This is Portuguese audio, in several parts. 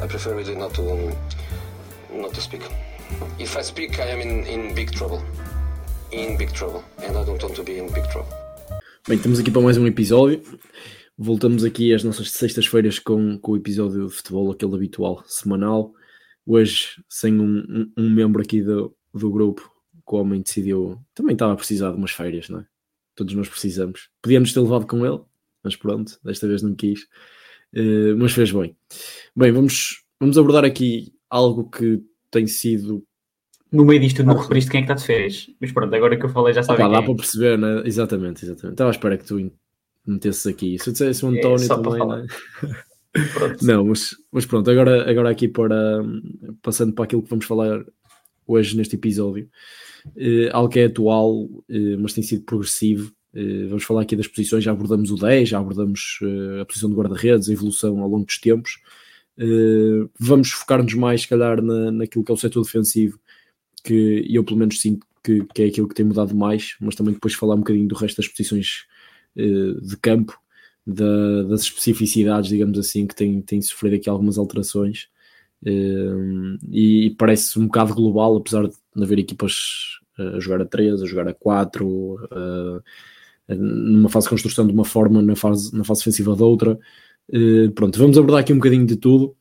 I prefer really not to um, not to speak. If I speak, I am in, in big trouble. In big trouble. And I don't want to be in big trouble. Bem, estamos aqui para mais um episódio. Voltamos aqui às nossas sextas-feiras com, com o episódio de futebol, aquele habitual, semanal. Hoje, sem um, um, um membro aqui do, do grupo, que o homem decidiu. Também estava a precisar de umas férias, não é? Todos nós precisamos. Podíamos ter levado com ele, mas pronto, desta vez não quis. Uh, mas fez bem. Bem, vamos, vamos abordar aqui algo que tem sido. No meio disto, não referiste quem é que está de férias. Mas pronto, agora que eu falei já sabem. dá é. para perceber, né? Exatamente, exatamente. Estava à espera que tu metesses aqui. Se eu dissesse o é, António é, também, né? não, mas, mas pronto, agora, agora aqui para passando para aquilo que vamos falar hoje neste episódio, uh, algo que é atual, uh, mas tem sido progressivo. Uh, vamos falar aqui das posições, já abordamos o 10, já abordamos a posição de guarda-redes, a evolução ao longo dos tempos. vamos focar-nos mais, se calhar, na, naquilo que é o setor defensivo, que eu pelo menos sinto que, que é aquilo que tem mudado mais, mas também depois falar um bocadinho do resto das posições de campo, da, das especificidades, digamos assim, que têm, têm sofrido aqui algumas alterações. E parece um bocado global, apesar de haver equipas a jogar a 3, a jogar a 4, uh, numa fase de construção de uma forma, na fase, na fase defensiva de outra. Uh, pronto, vamos abordar aqui um bocadinho de tudo.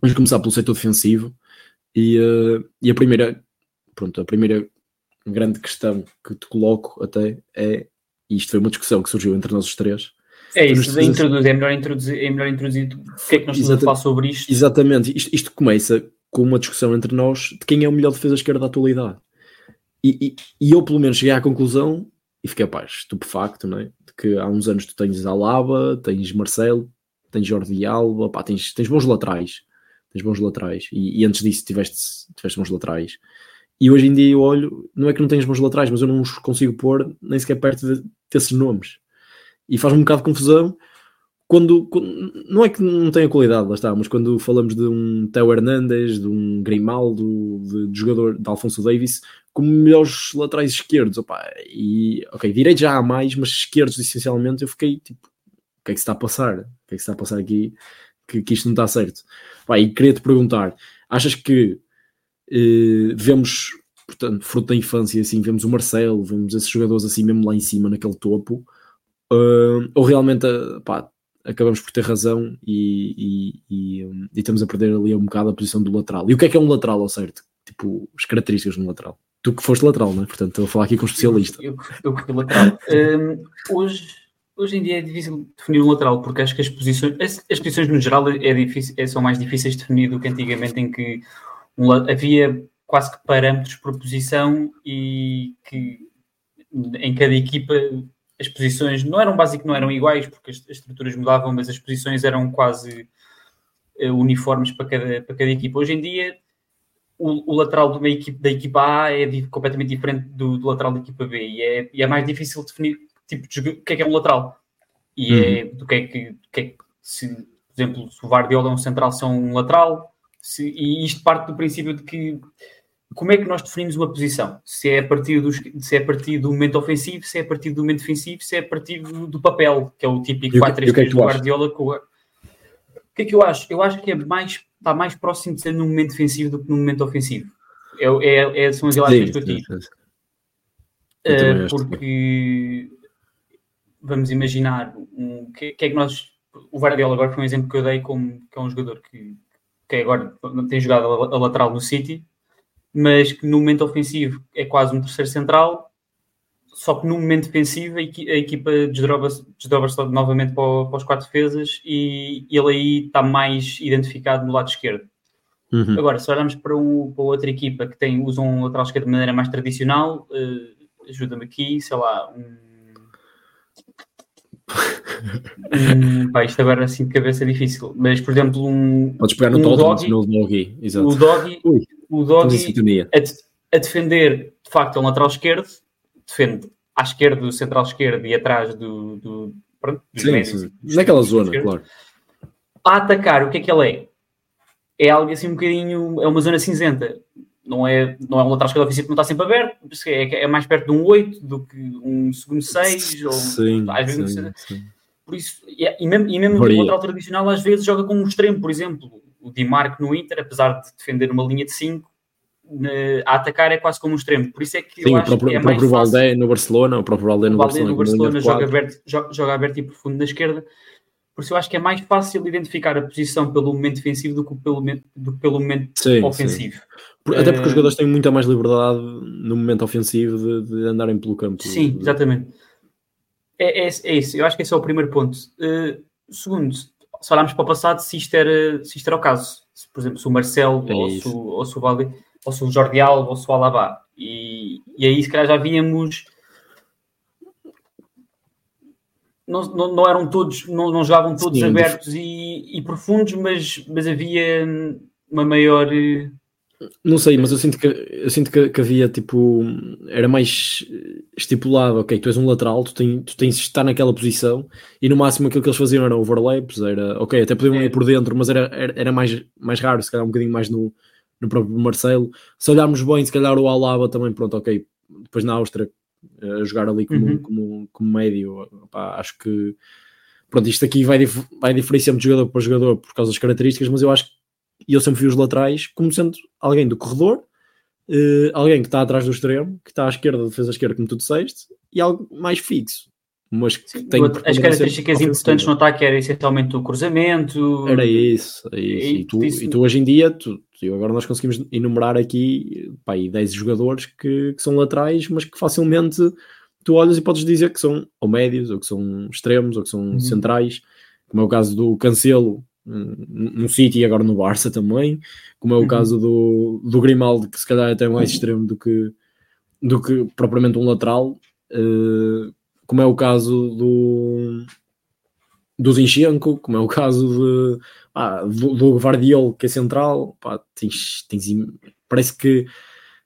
Vamos começar pelo setor defensivo. E, uh, e a primeira, pronto, a primeira grande questão que te coloco até é, e isto foi uma discussão que surgiu entre nós os três, é isso, introduz, é, melhor introduzir, é melhor introduzir o que é que nós estamos a falar sobre isto. Exatamente, isto, isto, começa com uma discussão entre nós de quem é o melhor defesa esquerda da atualidade. E, e, e, eu, pelo menos, cheguei à conclusão e fiquei, pá, estupefacto, não é? De que há uns anos tu tens Alaba, tens Marcelo, tens Jordi Alba, pá, tens, tens bons laterais. Tens bons laterais. E, e antes disso tiveste, tiveste bons laterais. E hoje em dia eu olho, não é que não tens bons laterais, mas eu não os consigo pôr nem sequer perto de, desses nomes e faz-me um bocado de confusão quando, quando, não é que não tenha qualidade, lá está, mas quando falamos de um Teo Hernandes, de um Grimaldo, de, de jogador de Alfonso Davis, como melhores laterais esquerdos, opa, e ok, direito já há mais, mas esquerdos essencialmente eu fiquei tipo, o que é que se está a passar? O que é que se está a passar aqui? Que, que isto não está certo. Pá, e queria te perguntar, achas que eh, vemos, portanto, fruto da infância, assim, vemos o Marcelo, vemos esses jogadores assim mesmo lá em cima, naquele topo, Uh, ou realmente pá, acabamos por ter razão e, e, e, um, e, estamos a perder ali um bocado a posição do lateral. E o que é que é um lateral, ao certo? Tipo, as características de um lateral. Tu que foste lateral, não é? Portanto, estou a falar aqui com um especialista. Eu, eu, eu fui lateral. um, hoje, hoje em dia é difícil definir um lateral, porque acho que as posições, as, as posições no geral é difícil, é, são mais difíceis de definir do que antigamente, em que um, havia quase que parâmetros por posição e que em cada equipa as posições não eram básicas, não eram iguais, porque as, as, estruturas mudavam, mas as posições eram quase uh, uniformes para cada, para cada equipa. Hoje em dia, o, o lateral de uma equipe, da equipa A é completamente diferente do, do, lateral da equipa B e é, e é mais difícil definir tipo de, o que é que é um lateral e é uhum. é do que é que, que, é que se, por exemplo, se o Vardiola é um central, são um lateral, se, e isto parte do princípio de que como é que nós definimos uma posição? Se é a partir, dos, se é a partir do momento ofensivo, se é a partir do momento defensivo, se é a partir do, do papel, que é o típico 4-3-3 é do Guardiola. O que é que eu acho? Eu acho que é mais, está mais próximo de ser no momento defensivo do que no momento ofensivo. É, é, é são as relações que eu tive. Uh, porque vamos imaginar um, que, que, é que nós. O Guardiola agora foi um exemplo que eu dei como que é um jogador que, que agora tem jogado a, a lateral no City mas que no momento ofensivo é quase um terceiro central, só que no momento defensivo a, equipa desdobra-se desdobra novamente para, para, os quatro defesas e ele aí está mais identificado no lado esquerdo. Uhum. Agora, se olharmos para, o, para outra equipa que tem, usa um lateral esquerdo de maneira mais tradicional, uh, ajuda-me aqui, sei lá, um... um, pá, isto agora assim de cabeça é difícil, mas por exemplo, um. Podes pegar no um doggy, no doggy, exato. O doggy, o Doggy a, a, defender, de facto, é um lateral esquerdo, defende à esquerda do central esquerdo e atrás do. do pronto, sim, médios, sim. Naquela zona, esquerdo. claro. A atacar, o que é que ele é? É algo assim um bocadinho. É uma zona cinzenta. Não é, não é um lateral esquerdo ofensivo que não está sempre aberto, é, é mais perto de um 8 do que um segundo 6. Ou, sim, às vezes, sim, sim. Por isso, e, e mesmo, e mesmo o lateral tradicional às vezes joga com um extremo, por exemplo o Di Marco no Inter, apesar de defender uma linha de 5, a atacar é quase como um extremo. Por isso é que Sim, eu o acho próprio, que é o próprio. Valdé no Barcelona, o próprio Valdé no Valdé Barcelona, no Barcelona de joga aberto, jo- joga aberto e profundo na esquerda. Por isso eu acho que é mais fácil identificar a posição pelo momento defensivo do que pelo, momento- do que pelo momento Sim, ofensivo. Por- Até porque os Eh, jogadores têm muita mais liberdade no momento ofensivo de, de andarem pelo campo. Sim, exatamente. É, é, é isso. Eu acho que esse é o primeiro ponto. Uh, segundo, se olharmos para o passado, se isto era, se isto era o caso, se, por exemplo, se o Marcelo É ou, se, ou se o Valde, ou se o Jordi Alba ou se o Alaba, e, e aí se calhar já víamos. Não, não, não eram todos, não, não jogavam todos Sim, abertos e, e profundos, mas, mas havia uma maior. eh, Não sei, mas eu sinto que, eu sinto que, que havia tipo. Era mais estipulado, ok, tu és um lateral, tu, tem, tu tens de estar naquela posição e no máximo aquilo que eles faziam era overlaps, era ok, até podiam É. ir por dentro, mas era, era, era mais, mais raro, se calhar um bocadinho mais no, no próprio Marcelo. Se olharmos bem, se calhar o Alaba também, pronto, ok, depois na Áustria a jogar ali como, Uhum. como, como médio, acho que pronto, isto aqui vai, dif- vai diferenciar de jogador para jogador por causa das características, mas eu acho que e eu sempre vi os laterais como sendo alguém do corredor, eh, alguém que está atrás do extremo, que está à esquerda, defesa esquerda, como tu disseste, e algo mais fixo, mas que tem as características importantes no ataque era essencialmente o cruzamento. Era isso, é isso. E tu, e tu hoje em dia, tu, tu- agora nós conseguimos enumerar aqui pá, aí 10 jogadores que, que são laterais, mas que facilmente tu olhas e podes dizer que são ou médios, ou que são extremos, ou que são Uhum. centrais, como é o caso do Cancelo hum, no City e agora no Barça também, como é o Uhum. caso do, do Grimaldo, que se calhar é até mais extremo do que, do que propriamente um lateral, eh, como é o caso do do Zinchenko, como é o caso de, ah, do, do Guardiol, que é central, pá, tens, tens parece que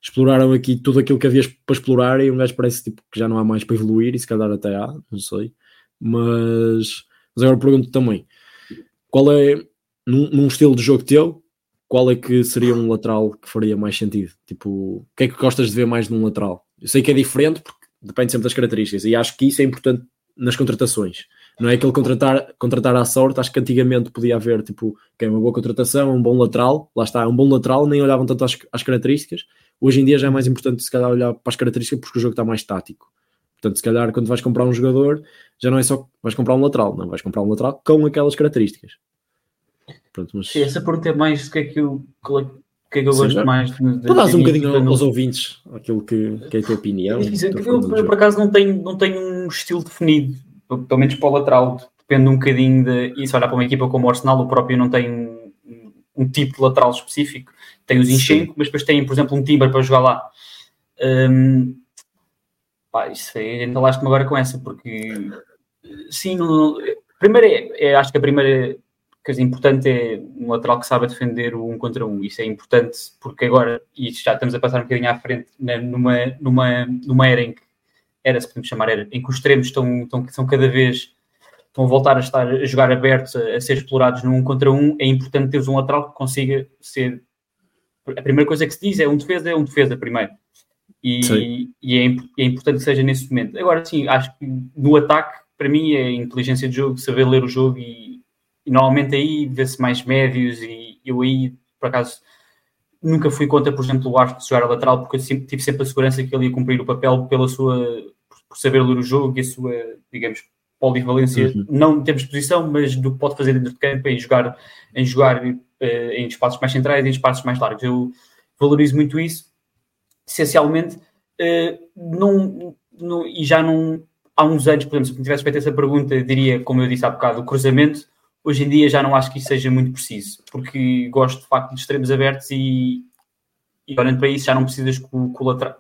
exploraram aqui tudo aquilo que havia para explorar e um gajo parece tipo, que já não há mais para evoluir, e se calhar até há, não sei. Mas, mas agora pergunto também: qual é, num, num estilo de jogo teu, qual é que seria um lateral que faria mais sentido? Tipo, o que é que gostas de ver mais num lateral? Eu sei que é diferente porque depende sempre das características, e acho que isso é importante nas contratações. Não é aquele contratar, contratar à sorte, acho que antigamente podia haver tipo, que é uma boa contratação, um bom lateral, lá está, um bom lateral, nem olhavam tanto às, às características. Hoje em dia já é mais importante se calhar olhar para as características porque o jogo está mais tático. Portanto, se calhar quando vais comprar um jogador, já não é só vais comprar um lateral, não, vais comprar um lateral com aquelas características. Pronto, mas Sim, essa pergunta é mais do que é que eu, é- o que é que eu Sim, gosto é. mais. dás um bocadinho aos ouvintes aquilo que, que é a tua opinião. É Eu, eu, jogo. por acaso, não tenho, não tenho um estilo definido, pelo menos para o lateral. Depende um bocadinho de. E se olhar para uma equipa como o Arsenal, o próprio não tem um, um tipo de lateral específico. Tem o Zinchenko, mas depois tem, por exemplo, um Timber para jogar lá. Hum, pá, isso aí, entalaste-me agora com essa, porque sim, não- primeiro é, é- acho que a primeira coisa importante é um lateral que saiba defender o um contra um. Isso é importante porque agora, e já estamos a passar um bocadinho à frente, né, numa, numa, numa era em que era, se podemos chamar era, em que os extremos estão, estão, são cada vez estão a voltar a estar a jogar abertos, a, a ser explorados num contra um, é importante teres um lateral que consiga ser. A primeira coisa que se diz é um defesa, é um defesa primeiro. E, e é, é importante que seja nesse momento. Agora, sim, acho que no ataque, para mim, é inteligência de jogo, saber ler o jogo e, e normalmente aí vê-se mais médios. E eu aí, por acaso, nunca fui contra, por exemplo, o Arthur jogar a lateral, porque eu sempre, tive sempre a segurança que ele ia cumprir o papel pela sua, por saber ler o jogo e a sua, digamos, polivalência, Uhum. não em termos de posição, mas do que pode fazer dentro de campo, em jogar, em, jogar eh, em espaços mais centrais e em espaços mais largos. Eu valorizo muito isso. Essencialmente, eh, não, não- e já não há uns anos, por exemplo, se me tivesse feito essa pergunta, diria, como eu disse há bocado, o cruzamento. Hoje em dia já não acho que isso seja muito preciso, porque gosto de facto de extremos abertos e, e olhando para isso já não precisas que o, que o lateral.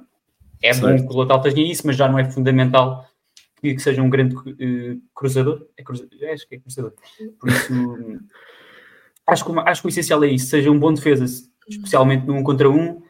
É bom Certo. que o lateral tenha isso, mas já não é fundamental que, que seja um grande eh, cruzador. É cruza- é, acho que é cruzador. Por isso, acho que, o- acho que o essencial é isso: seja um bom defesa, especialmente num contra um,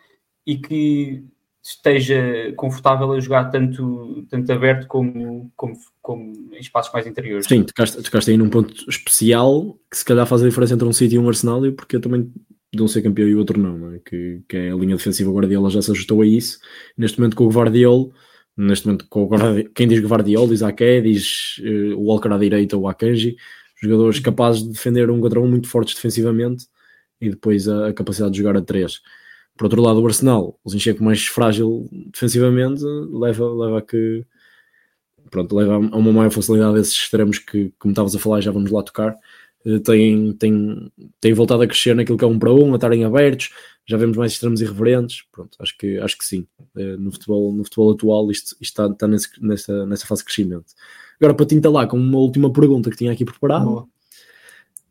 e que esteja confortável a jogar tanto, tanto aberto como, como, como em espaços mais interiores. Sim, tocaste, tocaste aí num ponto especial que se calhar faz a diferença entre um City e um Arsenal, porque eu também de um ser campeão e o outro não, não é? que, que é a linha defensiva Guardiola já se ajustou a isso. Neste momento com o Guardiola, neste momento com o Guardiola, quem diz Guardiola diz Ake, diz eh, o Walker à direita ou Akanji, jogadores capazes de defender um contra um muito fortes defensivamente e depois a, a capacidade de jogar a 3. Por outro lado, o Arsenal, o Zinchenko mais frágil defensivamente, leva, leva a que pronto, leva a uma maior facilidade desses extremos que, como estavas a falar, já vamos lá tocar, eh, têm, têm, têm voltado a crescer naquilo que é um para um, a estarem abertos, já vemos mais extremos irreverentes, pronto, acho que, acho que sim. Eh, no futebol, no futebol atual isto, isto está, está nesse, nessa, nessa fase de crescimento. Agora, para te lá com uma última pergunta que tinha aqui preparado,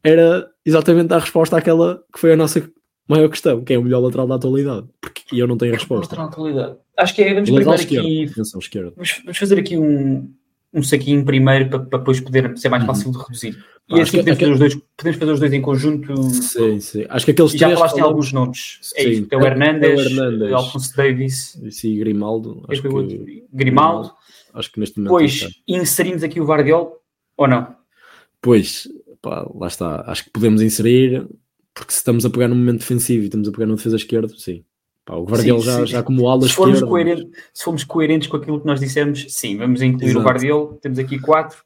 era exatamente a resposta àquela que foi a nossa maior questão, quem é o melhor lateral da atualidade? Porque eu não tenho a resposta. Lateral da atualidade. Acho que é, vamos primeiro aqui. Vamos, fazer aqui um, um saquinho primeiro para, para depois poder ser mais uhum. fácil de reduzir. E assim podemos, fazer os dois, podemos fazer os dois em conjunto. Sim, sim. Acho que aqueles já falaste em alguns nomes. É isso. Tem o Hernandes, o Alfonso Davis. Sim, Grimaldo. Acho que... Grimaldo. Acho que neste momento. Pois, inserimos aqui o Vardiol ou não? Pois, pá, lá está. Acho que podemos inserir, porque se estamos a pegar no momento defensivo e estamos a pegar no defesa esquerdo, sim. Pá, o Guardiola sim, já, sim. já como ala se formos, esquerda, coerentes, se formos coerentes com aquilo que nós dissemos, sim, vamos incluir Exato. o Guardiola, temos aqui quatro.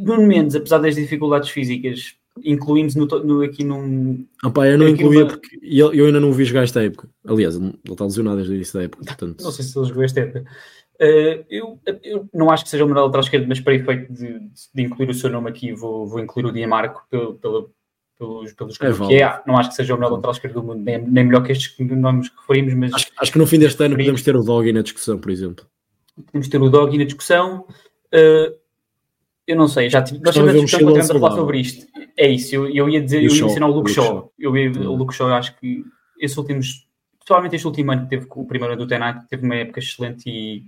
Nuno Mendes, apesar das dificuldades físicas, incluímos no, no, aqui num. Ah, pá, eu não incluía numa... porque eu, eu, ainda não vi jogar esta época. Aliás, ele está lesionado desde o início da época. Portanto... Não sei se ele jogou esta época. Uh, eu, eu, não acho que seja o melhor lateral esquerdo, mas para efeito de, de, incluir o seu nome aqui, vou, vou incluir o Diamarco pelo, pelo, pelos, pelos é que é. Não acho que seja o melhor lateral esquerdo do mundo, nem, nem melhor que estes que nós referimos, mas. Acho, acho, que no fim deste ano podemos ter o Doggy na discussão, por exemplo. Podemos ter o Doggy na discussão. Uh, eu não sei, já tive, nós tivemos a discussão quando falar sobre isto. É isso, eu, eu ia dizer, eu ia mencionar o Luke Shaw. Eu ia, o Luke Shaw, acho que esses últimos, principalmente este último ano que teve o primeiro ano do Tenai, teve uma época excelente e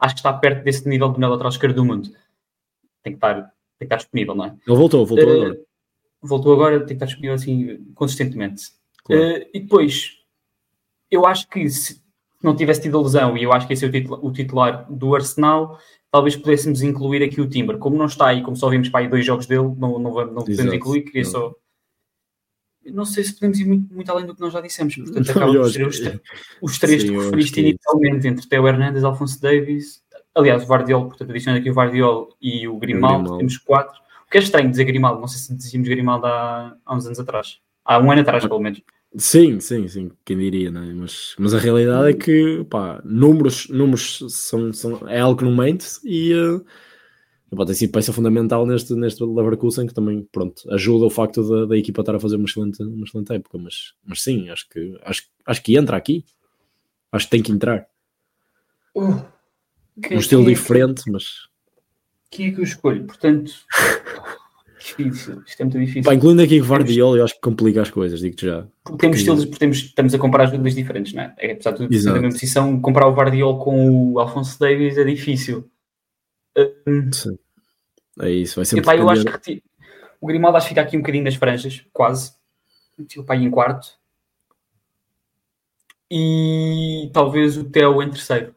acho que está perto desse nível de melhor lateral esquerdo do mundo. Tem que estar, tem que estar disponível, não é? Ele voltou, voltou uh, agora voltou agora, tem que estar disponível assim consistentemente. Claro. Uh, e depois, eu acho que se não tivesse tido a lesão, e eu acho que esse é o titular, o titular do Arsenal, talvez pudéssemos incluir aqui o Timber. Como não está aí, como só vimos para aí dois jogos dele, não, não, não podemos incluir, queria só. Não sei se podemos ir muito, muito, além do que nós já dissemos, portanto, acabam por ser os, os três Sim, que referiste inicialmente, entre Theo Hernandes, Alfonso Davis, aliás, o Vardiol, portanto, adicionando aqui o Vardiol e o Grimaldo, temos quatro que é estranho dizer Grimaldo, não sei se dizíamos Grimaldo há, há uns anos atrás. Há um ano atrás, pelo menos. Sim, sim, sim, quem diria, não é? Mas, mas a realidade é que, pá, números, números são, são, é algo que não mente e uh, pode ter sido peça fundamental neste, neste Leverkusen, que também, pronto, ajuda o facto da, da equipa estar a fazer uma excelente, uma excelente época, mas, mas sim, acho que, acho, acho que entra aqui. Acho que tem que entrar. Uh, que, um estilo que, diferente, mas quem é que eu escolho? Portanto, difícil, isto é muito difícil. Pá, incluindo aqui o Guardiola, eu acho que complica as coisas, digo-te já. Porque temos estilos, porque temos, estamos a comparar jogadores diferentes, não é? é apesar de tudo, na mesma posição, comparar o Guardiola com o Alfonso Davis é difícil. Um, Sim. É isso, vai ser epá, eu acho que o Grimaldo acho que fica aqui um bocadinho nas franjas, quase. O pai em quarto. E talvez o Theo em terceiro.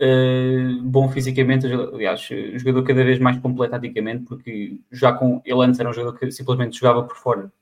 Uh, bom fisicamente, aliás, um jogador cada vez mais completo taticamente, porque já com ele antes era um jogador que simplesmente jogava por fora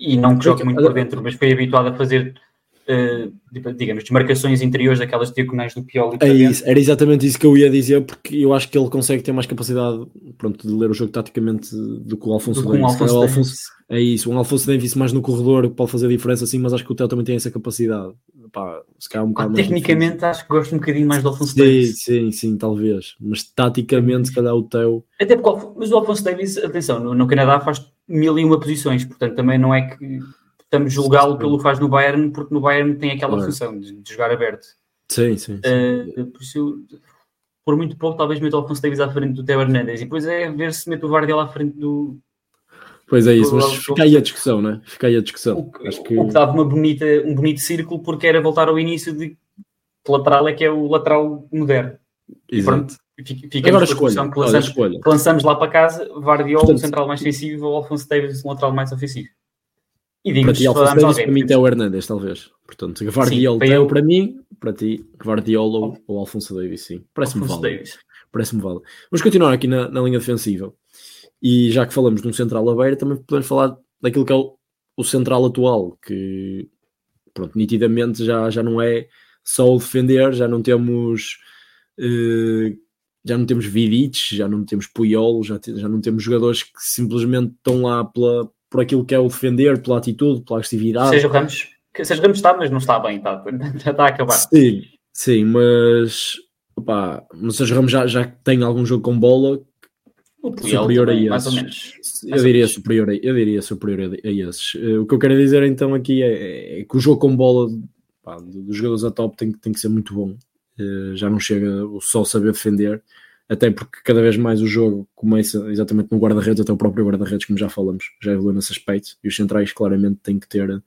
e não que joga muito por dentro, mas foi habituado a fazer, uh, digamos, desmarcações interiores daquelas diagonais do Pioli. É isso, era exatamente isso que eu ia dizer, porque eu acho que ele consegue ter mais capacidade pronto, de ler o jogo taticamente do que o Alfonso Davis. Um Alfonso é, Alfonso, é isso, um Alfonso Davis mais no corredor pode fazer a diferença, sim, mas acho que o Theo também tem essa capacidade pá, se calhar um bocado ah, Tecnicamente acho que gosto um bocadinho mais do Alfonso sim, Davis. Sim, sim, talvez. Mas taticamente, se calhar o teu. Até porque, mas o Alfonso Davis, atenção, no, no Canadá faz mil e uma posições, portanto também não é que estamos julgá-lo pelo que faz no Bayern, porque no Bayern tem aquela claro. função de, de, jogar aberto. Sim, sim. sim. Uh, por isso, por muito pouco, talvez meta o Alfonso Davis à frente do Theo Hernandes e depois é ver se mete o Vardiel à frente do, Pois é isso, mas fica aí a discussão, né? Fica aí a discussão. O que, Acho que... o que dava uma bonita, um bonito círculo porque era voltar ao início de que lateral é que é o lateral moderno. Exato. fica Agora escolha, que lançamos, escolha. lançamos lá para casa, Vardiol, Portanto, um central mais defensivo, ou Alfonso Davis, um lateral mais ofensivo. E para ti, Alfonso Davis, para mim, o Hernandes, talvez. Portanto, Vardiol sim, eu... para mim, para ti, Vardiol ou, ou Alfonso Davis, sim. Parece-me válido. Parece-me válido. Vamos continuar aqui na, na linha defensiva. E já que falamos de um central aberto, também podemos falar daquilo que é o, o central atual, que pronto, nitidamente já, já não é só o defender, já não temos uh, já não temos Vidic, já não temos Puyol, já, te, já não temos jogadores que simplesmente estão lá pela, por aquilo que é o defender, pela atitude, pela agressividade. Seja Ramos, seja Ramos está, mas não está bem, está, já está a acabar. Sim, sim, mas, opa, mas Sérgio Ramos já, já tem algum jogo com bola superior também, a esses. Menos, eu, diria superior a, eu diria superior a, esses. Uh, o que eu quero dizer então aqui é, é que o jogo com bola pá, dos jogadores a top tem, tem que ser muito bom. Uh, já não chega o só saber defender, até porque cada vez mais o jogo começa exatamente no guarda-redes, até o próprio guarda-redes, como já falamos, já evoluiu nesse aspecto, e os centrais claramente têm que ter,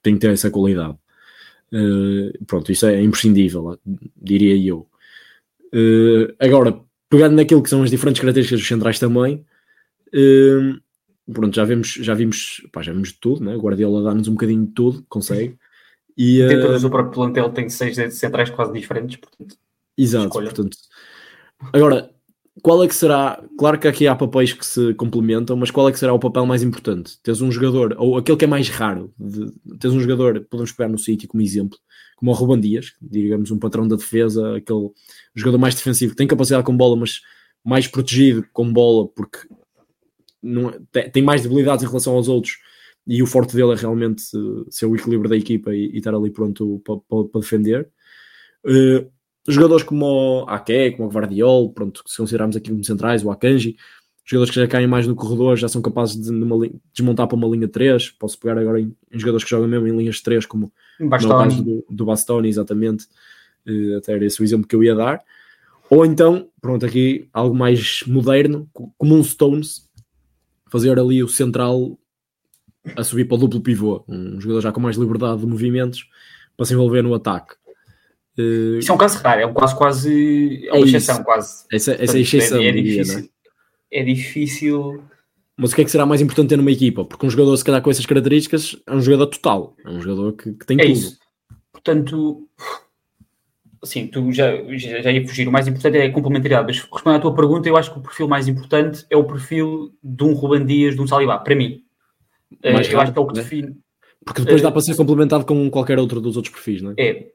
têm que ter essa qualidade. Uh, pronto, isso é imprescindível, diria eu. agora, pegando naquilo que são as diferentes características dos centrais também, uh, pronto, já vimos, já vimos, pá, já vimos de tudo, né? o Guardiola dá-nos um bocadinho de tudo, consegue. E, uh, Dentro do próprio plantel tem seis centrais quase diferentes, portanto. Exato, escolha. portanto. Agora, qual é que será? Claro que aqui há papéis que se complementam, mas qual é que será o papel mais importante? Tens um jogador, ou aquele que é mais raro, de, tens um jogador, podemos pegar no City como exemplo, como o Ruban Dias, digamos um patrão da defesa, aquele jogador mais defensivo, que tem capacidade com bola, mas mais protegido com bola, porque não, é, tem mais debilidades em relação aos outros, e o forte dele é realmente ser o equilíbrio da equipa e, e estar ali pronto para defender. Uh, jogadores como o Ake, como o Guardiol, pronto, se considerarmos aqui como centrais, o Akanji, jogadores que já caem mais no corredor, já são capazes de numa, desmontar para uma linha 3. Posso pegar agora em, em jogadores que jogam mesmo em linhas 3, como Bastoni. do, do Bastoni, exatamente. Uh, até era esse o exemplo que eu ia dar. Ou então, pronto, aqui algo mais moderno, como um Stones, fazer ali o central a subir para o duplo pivô, um jogador já com mais liberdade de movimentos para se envolver no ataque. Uh, Isso é um caso raro, é um caso quase. É uma é exceção, quase. Essa, essa é a exceção. É, é difícil. Dia, é? é difícil. Mas o que é que será mais importante ter numa equipa? Porque um jogador, se calhar, com essas características, é um jogador total. É um jogador que, que tem é tudo. Isso. Portanto, assim, tu já, já ia fugir. O mais importante é a complementaridade. Mas respondendo à tua pergunta, eu acho que o perfil mais importante é o perfil de um Ruban Dias, de um Salibá, para mim. Mais eu acho que é o que né? define. Porque depois dá para ser complementado com qualquer outro dos outros perfis, não é? É,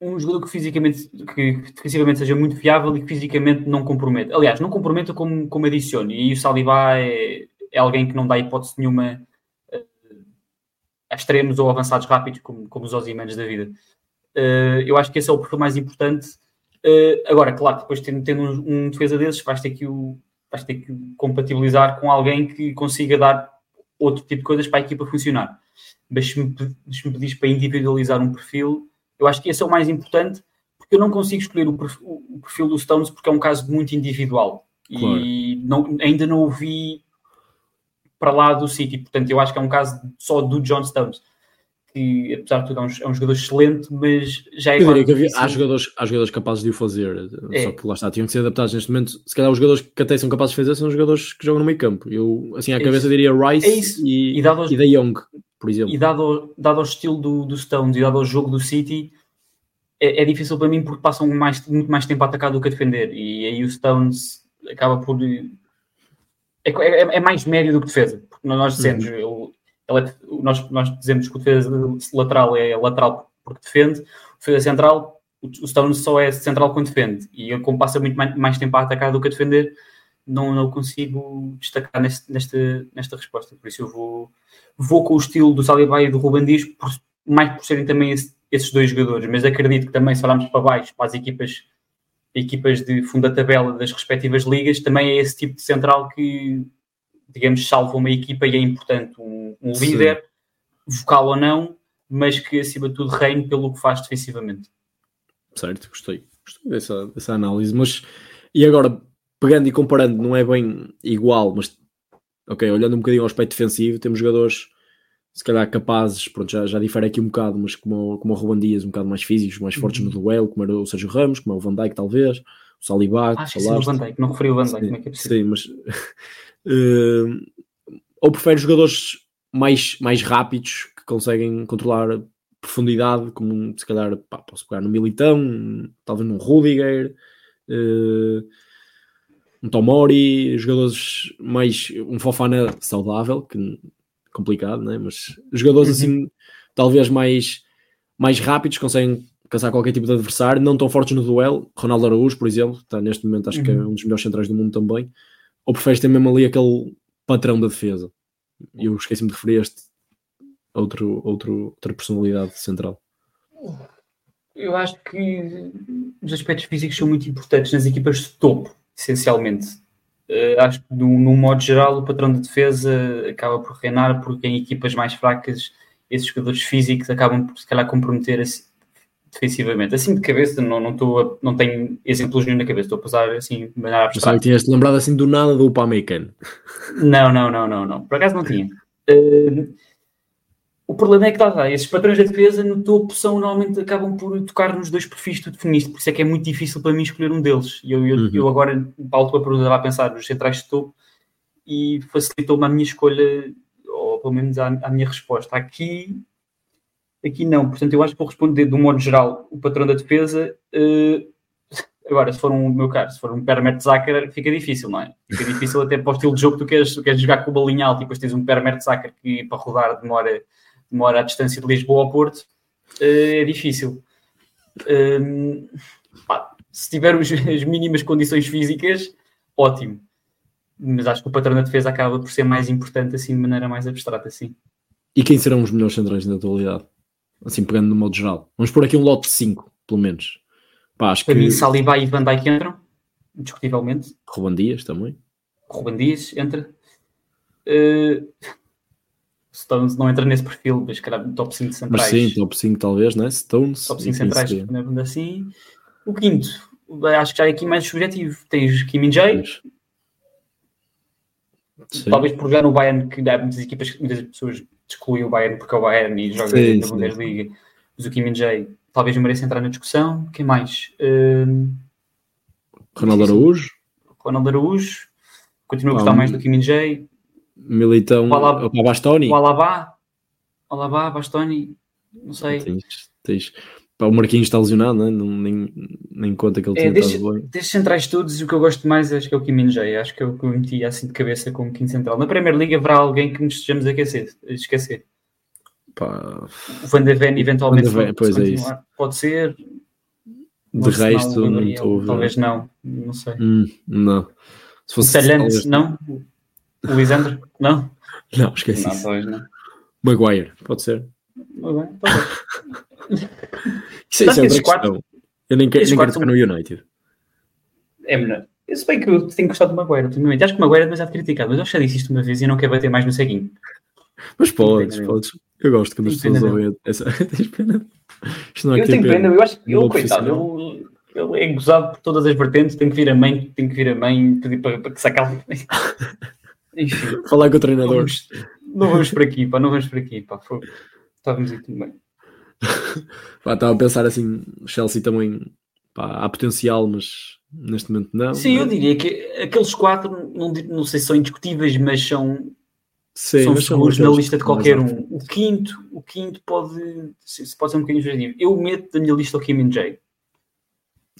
um jogador que fisicamente, que defensivamente seja muito fiável e que fisicamente não comprometa. Aliás, não comprometa como, como adicione. E o Saliba é, é alguém que não dá hipótese nenhuma uh, a extremos ou avançados rápidos, como, como os Ozymanes da vida. Uh, eu acho que esse é o perfil mais importante. Uh, agora, claro, depois tendo, tendo um, um, defesa desses, vais ter, que o, vais ter que compatibilizar com alguém que consiga dar outro tipo de coisas para a equipa funcionar. Mas se me, se me pedis para individualizar um perfil, eu acho que esse é o mais importante, porque eu não consigo escolher o perfil, do Stones porque é um caso muito individual. Claro. E não, ainda não o vi para lá do City. Portanto, eu acho que é um caso só do John Stones. Que, apesar de tudo, é um, é um jogador excelente, mas já é. Eu diria que havia, há, jogadores, há jogadores capazes de o fazer, é. só que lá está, tinham que ser adaptados neste momento. Se calhar, os jogadores que até são capazes de fazer são os jogadores que jogam no meio campo. Eu, assim, à é cabeça, diria Rice e, e, e da Young por exemplo. E dado, dado ao estilo do, do Stones e dado ao jogo do City, é, é, difícil para mim porque passam mais, muito mais tempo a atacar do que a defender. E aí o Stones acaba por. É, é, é mais médio do que defesa. Porque nós dizemos, uhum. ele, é, nós, nós dizemos que o defesa lateral é lateral porque defende, o defesa central, o Stones só é central quando defende. E ele, como passa muito mais, mais tempo a atacar do que a defender, não, não consigo destacar neste, nesta, nesta resposta. Por isso eu vou vou com o estilo do Saliba e do Ruben Dias, por, mais por serem também esse, esses dois jogadores, mas acredito que também se olharmos para baixo, para as equipas, equipas de fundo da tabela das respectivas ligas, também é esse tipo de central que, digamos, salva uma equipa e é importante. Um, um líder, vocal ou não, mas que acima de tudo reine pelo que faz defensivamente. Certo, gostei. Gostei dessa, dessa análise, mas e agora, pegando e comparando, não é bem igual, mas ok, olhando um bocadinho ao aspecto defensivo, temos jogadores se calhar capazes, pronto, já, já difere aqui um bocado, mas como, como o Ruban Dias, um bocado mais físicos, mais fortes no uhum. duelo, como era o Sérgio Ramos, como é o Van Dijk talvez, o Saliba, ah, sim, o Van Dijk, não referi o Van Dijk, sim, como é que é possível? Sim, mas uh, ou prefere jogadores mais, mais rápidos que conseguem controlar profundidade, como se calhar pá, posso pegar no Militão, talvez num Rudiger, uh, um Tomori, jogadores mais. um Fofana saudável, que complicado, né? mas jogadores uhum. assim, talvez mais, mais rápidos, conseguem caçar qualquer tipo de adversário, não tão fortes no duelo. Ronaldo Araújo, por exemplo, está neste momento, acho uhum. que é uhum. um dos melhores centrais do mundo também. Ou preferes ter mesmo ali aquele patrão da defesa? eu esqueci-me de referir este outro, outro, outra personalidade central. Eu acho que os aspectos físicos são muito importantes nas equipas de topo, essencialmente. Uh, acho que, no, no, modo geral, o patrão de defesa acaba por reinar, porque em equipas mais fracas, esses jogadores físicos acabam por, se calhar, comprometer assim, defensivamente. Assim de cabeça, não, não, tô a, não tenho exemplos nenhum na cabeça, estou a passar assim de maneira abstrata. Mas tinhas-te lembrado assim do nada do Upamecano. Não, não, não, não, não. Por acaso não tinha. Uh, o problema é que tá, esses patrões de defesa no topo são, normalmente acabam por tocar nos dois perfis tu definiste, por isso é que é muito difícil para mim escolher um deles. Eu, eu, uhum. eu agora, para a tua pergunta, estava a pensar nos centrais de topo e facilitou-me a minha escolha, ou pelo menos a, a, minha resposta. Aqui, aqui não, portanto, eu acho que vou responder de um modo geral o patrão da defesa. Uh, agora, se for um, meu caso, se for um Per Mertesacker, fica difícil, não é? Fica difícil até para o estilo de jogo que tu queres, tu queres jogar com o balinha alta e depois tens um Per Mertesacker que para rodar demora demora a distância de Lisboa ao Porto, eh, é difícil. Um, pá, se tiver os, as mínimas condições físicas, ótimo. Mas acho que o patrão da defesa acaba por ser mais importante assim de maneira mais abstrata, assim. E quem serão os melhores centrais na atualidade? Assim, pegando no modo geral. Vamos pôr aqui um lote de 5, pelo menos. Pá, acho Para que... mim, Saliba e Van Dijk entram, indiscutivelmente. Ruban Dias também. Ruban Dias entra. Uh, Stones não entra nesse perfil, mas calhar top 5 centrais. Mas sim, top 5 talvez, né? Stones. Top 5 centrais, assim. O quinto, acho que já é aqui mais subjetivo. Tens Kim Jae. Talvez por jogar no Bayern, que há muitas equipas, muitas pessoas excluem o Bayern porque é o Bayern e joga sim, na Bundesliga. Mas o Kim Jae talvez mereça entrar na discussão. Quem mais? Uh... Ronaldo Araújo. Ronaldo Araújo. Continuo a gostar mais do Kim Jae. Militão o Alaba, Bastoni. O Alaba, Alaba, Bastoni, não sei. Tens, tens. Pá, o Marquinhos está lesionado, né? não, nem, nem conta que ele é, tinha destes, bem. Destes centrais todos, o que eu gosto mais acho que é o Kim. Acho que é o que eu meti assim de cabeça como quinto central. Na Premier League haverá alguém que nos estejamos a esquecer. esquecer. Pá. O Van de Ven eventualmente Van pois é isso. pode ser. De resto, não estou Talvez não, não sei. Hum, não. Se fosse talvez... não? O Lisandro? Não? Não, esqueci. Não, talvez não. Maguire, pode ser. Maguire, pode ser. isso, isso é outra questão. Eu nem, quero, nem quero ficar no United. É melhor. Eu sei bem que eu tenho gostado do Maguire, ultimamente. Acho que o Maguire é demasiado criticado, mas eu já disse isto uma vez e não quero bater mais no ceguinho. Mas podes, podes. Eu gosto quando as pessoas ouvem essa. Tens pena? Isto não é eu tenho pena, eu acho que eu, coitado, eu, eu é gozado por todas as vertentes, tem que vir a mãe, tem que vir a mãe pedir para, para que sacar. Enfim. Falar com o treinador. Não vamos, não vamos por aqui, pá, não vamos por aqui, pá. Estávamos aí tudo bem. pá, estava a pensar assim, Chelsea também pá, há potencial, mas neste momento não. Sim, eu diria que aqueles quatro, não, não sei se são indiscutíveis, mas são, Sim, são seguros na lista de qualquer um. O quinto, o quinto pode, pode ser um bocadinho sugestivo. Eu meto da minha lista o Kim Jae.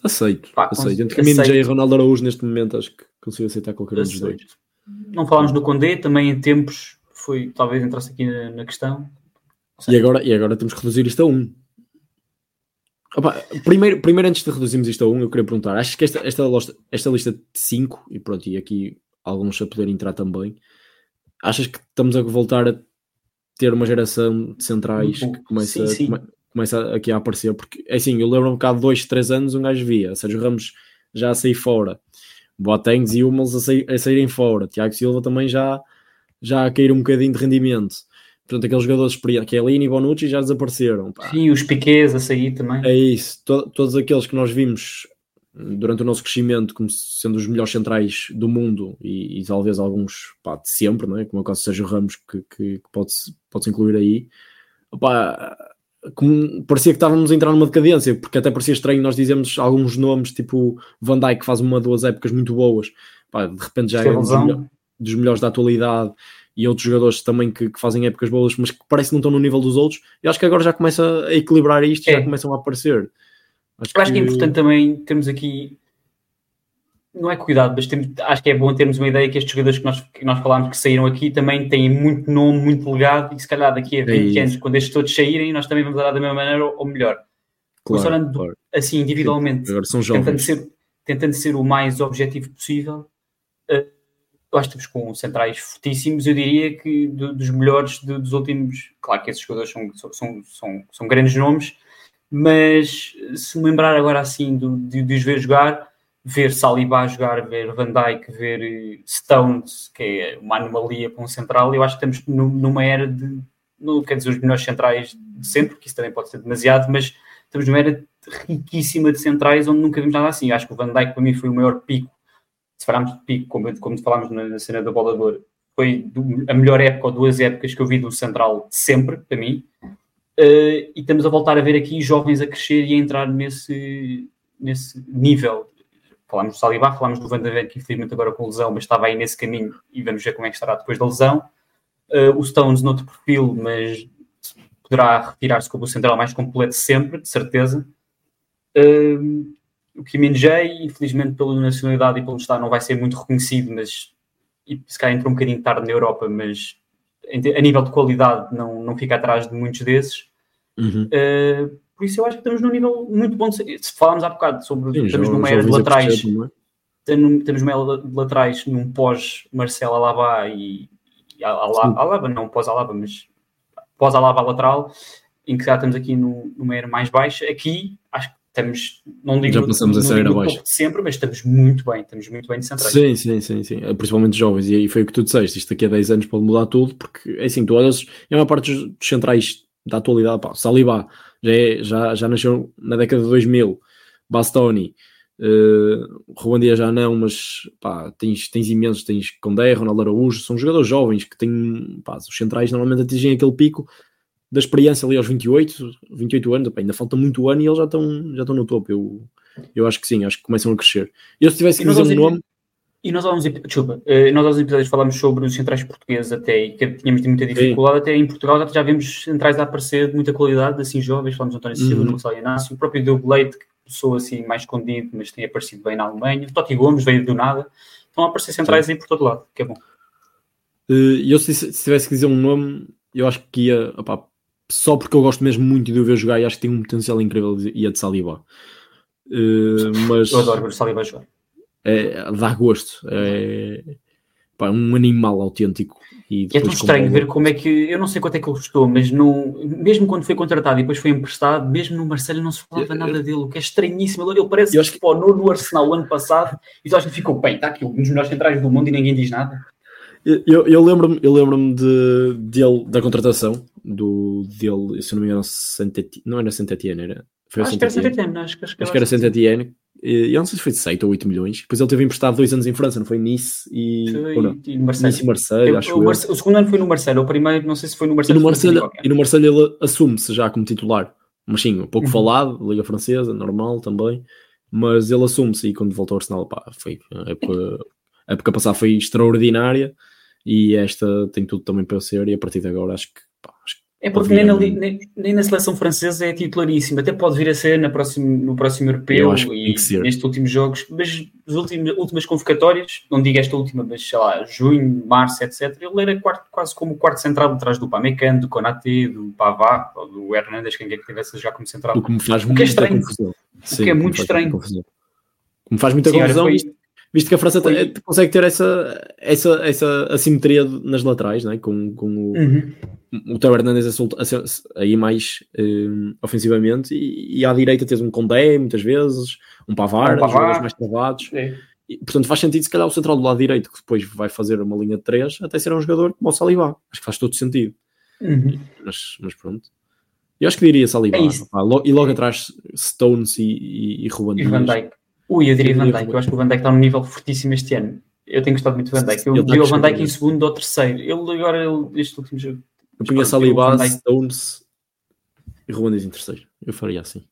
Aceito, Pá, aceito. Entre Kim Jae e Ronaldo Araújo neste momento acho que consigo aceitar qualquer um dos dois. Não falámos do Condé, também em tempos foi, talvez entrasse aqui na, na questão. E agora, e agora temos que reduzir isto a um. Opa, primeiro, primeiro, antes de reduzirmos isto a um, eu queria perguntar: acho que esta, esta, esta lista de 5, e pronto, e aqui alguns a poderem entrar também, achas que estamos a voltar a ter uma geração de centrais um que começa, sim, sim. Come, começa aqui a aparecer? Porque, é assim, eu lembro um bocado de 2, 3 anos, um gajo via, Sérgio Ramos já a sair fora, Boatengs e Hummels a, sair, a saírem fora, Tiago Silva também já, já a cair um bocadinho de rendimento. Portanto, aqueles jogadores experientes, que é Lini e Bonucci, já desapareceram. Pá. Sim, os Piquets a sair também. É isso. To todos aqueles que nós vimos durante o nosso crescimento como sendo os melhores centrais do mundo e, e talvez alguns pá, de sempre, não é? como é o caso de Sérgio Ramos, que, que, que pode-se pode incluir aí. Opa, como, parecia que estávamos a entrar numa decadência, porque até parecia estranho nós dizemos alguns nomes, tipo Van Dijk, que faz uma duas épocas muito boas, pá, de repente já é um dos, melhores, dos, melhores da atualidade, e outros jogadores também que, que, fazem épocas boas, mas que parece que não estão no nível dos outros, e acho que agora já começa a equilibrar isto, é. já começam a aparecer. Acho, Eu acho que... que é importante também termos aqui não é cuidado, mas temos, acho que é bom termos uma ideia que estes jogadores que nós, que nós falámos que saíram aqui também têm muito nome, muito legado e se calhar daqui a 20 é anos, quando estes todos saírem, nós também vamos dar da mesma maneira ou melhor. Claro, claro. assim individualmente, tentando ser, tentando ser o mais objetivo possível, acho que estamos com centrais fortíssimos, eu diria que do, dos melhores de, dos últimos. Claro que esses jogadores são, são, são, são grandes nomes, mas se me lembrar agora assim do, de, de os ver jogar, ver Saliba jogar, ver Van Dijk, ver eh, Stones, que é uma anomalia para um central, eu acho que estamos numa era de, não quer dizer os melhores centrais de sempre, porque isso também pode ser demasiado, mas estamos numa era riquíssima de centrais onde nunca vimos nada assim. Eu acho que o Van Dijk para mim foi o maior pico, se falarmos de pico, como, como falámos na, cena da bola de ouro, foi a melhor época ou duas épocas que eu vi do central sempre, para mim. Uh, e estamos a voltar a ver aqui jovens a crescer e a entrar nesse, nesse nível falámos do Saliba, falámos do Van der Ven, que infelizmente agora com lesão, mas estava aí nesse caminho e vamos ver como é que estará depois da lesão. Uh, o Stones noutro perfil, mas poderá retirar-se como o central mais completo sempre, de certeza. Uh, o Kim Jae, infelizmente pela nacionalidade e pelo estado, não vai ser muito reconhecido, mas e se calhar entrou um bocadinho tarde na Europa, mas a nível de qualidade não, não fica atrás de muitos desses. Uhum. Uh, por isso eu acho que estamos num nível muito bom. De, se falámos há bocado sobre. Sim, estamos numa era de laterais. Estamos numa era de laterais num pós-Marcelo Alaba e. e Alaba, não pós-Alaba, mas pós-Alaba lateral, em que já estamos aqui no, numa era mais baixa. Aqui acho que estamos, não digo, já passamos a abaixo. de sempre, mas estamos muito bem, estamos muito bem de centrais. Sim, sim, sim, sim, é, principalmente jovens, e aí foi o que tu disseste, isto daqui a 10 anos pode mudar tudo, porque é assim, tu olhas, é uma parte dos centrais da atualidade, pá, Saliba, já, é, já, já nasceu na década de 2000. Bastoni, uh, Dias já não, mas pá, tens, tens imensos, tens Condé, Ronaldo Araújo, são jogadores jovens que têm, pá, os centrais normalmente atingem aquele pico da experiência ali aos 28, 28 anos, pá, ainda falta muito ano e eles já estão, já estão no topo. Eu, eu acho que sim, acho que começam a crescer. Eu se tivesse que dizer um nome. E nós há uns, desculpa, eh, nós há uns episódios falámos sobre os centrais portugueses até e que tínhamos muita dificuldade, Sim. até em Portugal já, vemos centrais a aparecer de muita qualidade, assim jovens, falamos de António Silva, uhum. Gonçalo Inácio, o próprio Diogo Leite, que começou assim mais escondido, mas tem aparecido bem na Alemanha, o Totti Gomes veio do nada, estão a aparecer centrais Sim. aí por todo lado, que é bom. Eh, eu se, se tivesse que dizer um nome, eu acho que ia, opa, só porque eu gosto mesmo muito de o ver jogar e acho que tem um potencial incrível, ia de Saliba. Uh, mas... Eu adoro ver o Saliba jogar é, dá gosto. É pá, um animal autêntico. E, e é tão estranho como... ver como é que. Eu não sei quanto é que ele custou, mas no, mesmo quando foi contratado e depois foi emprestado, mesmo no Marcelo não se falava eu, nada dele, o que é estranhíssimo. Ele parece que, que... Pô, no, no Arsenal o ano passado e tu acho que ficou bem, está aqui um dos melhores centrais do mundo e ninguém diz nada. Eu, eu lembro-me eu lembro de, dele, da contratação do, dele, se não me engano, não era Saint Etienne, era. Foi acho, que era Saint acho, acho, acho que era Saint Etienne, eu não sei se foi de 7 ou 8 milhões. Depois ele teve emprestado dois anos em França, não foi Nice e, não? e Marseille. Nice e Marseille, acho o, Marce... o, segundo ano foi no Marseille, o primeiro não sei se foi no Marseille. E no Marseille, e no Marseille ele assume-se já como titular. Mas sim, um pouco uhum. falado, Liga Francesa, normal também. Mas ele assume-se e quando voltou ao Arsenal, pá, foi, a época, a época passada foi extraordinária e esta tem tudo também para ser e a partir de agora acho que é porque nem na, nem, nem na, seleção francesa é titularíssimo, até pode vir a ser na próximo, no próximo europeu e nestes últimos jogos, mas as últimas, últimas convocatórias, não digo esta última, mas sei lá, junho, março, etc., ele era quarto, quase como o quarto central atrás do Pamecano, do Konaté, do Pavá, ou do Hernandes, quem quer que tivesse já como central. O que me faz o que é estranho, confusão. O que é muito estranho. Me faz muita Sim, confusão. Olha, visto que a França tem, consegue ter essa, essa, essa assimetria nas laterais, né? com, com o, uhum. o Teo Hernandes aí mais um, ofensivamente e, e, à direita tens um Condé muitas vezes, um Pavar, um jogadores mais travados. É. E, portanto, faz sentido se calhar o central do lado direito, que depois vai fazer uma linha de 3, até ser um jogador como o Saliba. Acho que faz todo sentido. Uhum. Mas, mas pronto. Eu acho que diria Saliba. É e logo atrás Stones e, e, e Ruben e Van Dijk. Ui, eu diria Van Dijk. Eu acho que o Van Dijk está num nível fortíssimo este ano. Eu tenho gostado muito do Van Dijk. Eu vi o Van Dijk em segundo ou terceiro. Ele agora, ele, este último jogo. Eu punha Saliba, Stones e Ruandes em terceiro. Eu faria assim.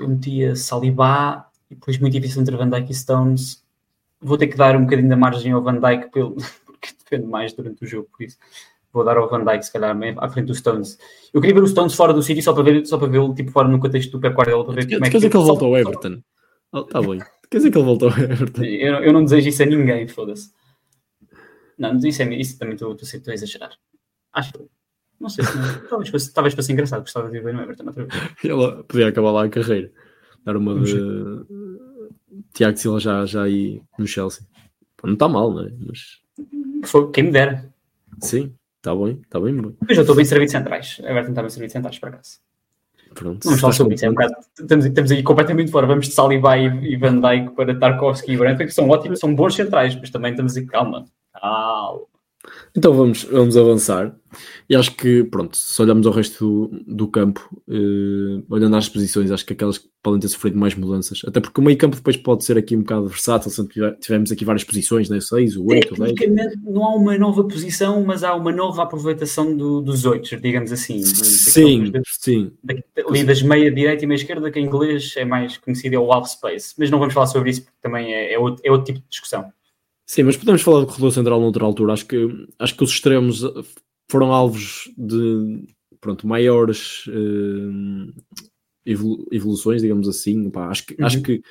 Eu metia Saliba e depois muito difícil entre Van Dijk e Stones. Vou ter que dar um bocadinho da margem ao Van Dijk pelo, porque depende mais durante o jogo, por isso vou dar ao Van Dijk, se calhar, à frente dos Stones. Eu queria ver os Stones fora do City só para ver, só para ver tipo, fora no contexto do Pep Guardiola, para ver como é que... Quer dizer que ele volta ao Everton? Oh, tá bem. Quer dizer que ele voltou a Everton? Eu, eu não desejo isso a ninguém, foda-se. Não, isso, é, isso também estou a exagerar. Acho que. Não sei se. Não, talvez, fosse, talvez fosse engraçado, gostava de ver no Everton outra vez. Ele podia acabar lá a carreira. Dar uma de. Tiago Silva já, já aí no Chelsea. Não está mal, não é? Mas... Foi, quem me dera. Sim, está bem, está bem. Mas eu estou bem servido de centrais. Agora tentar bem servido de centrais, por acaso. Pronto, Vamos falar sobre isso. É um bocado, estamos, estamos aí completamente fora. Vamos de Saliba e, Van Dijk para Tarkovsky e Brandt, que são ótimos, são bons centrais, mas também estamos aí, calma. Calma. Então vamos, vamos avançar. E acho que, pronto, se olharmos ao resto do, do campo, eh, olhando às posições, acho que aquelas que podem ter sofrido mais mudanças, até porque o meio campo depois pode ser aqui um bocado versátil, se tivermos aqui várias posições, né? 6, o 8, o 10. Tecnicamente não há uma nova posição, mas há uma nova aproveitação do, dos 8, digamos assim. Sim, de, sim. Ali das meia direita e meia esquerda, que em inglês é mais conhecido, é o half space. Mas não vamos falar sobre isso porque também é, é, outro, é outro tipo de discussão. Sim, mas podemos falar do corredor central noutra altura. Acho que, acho que os extremos foram alvos de pronto, maiores uh, evoluções, digamos assim. Pá, acho, que, uhum. acho que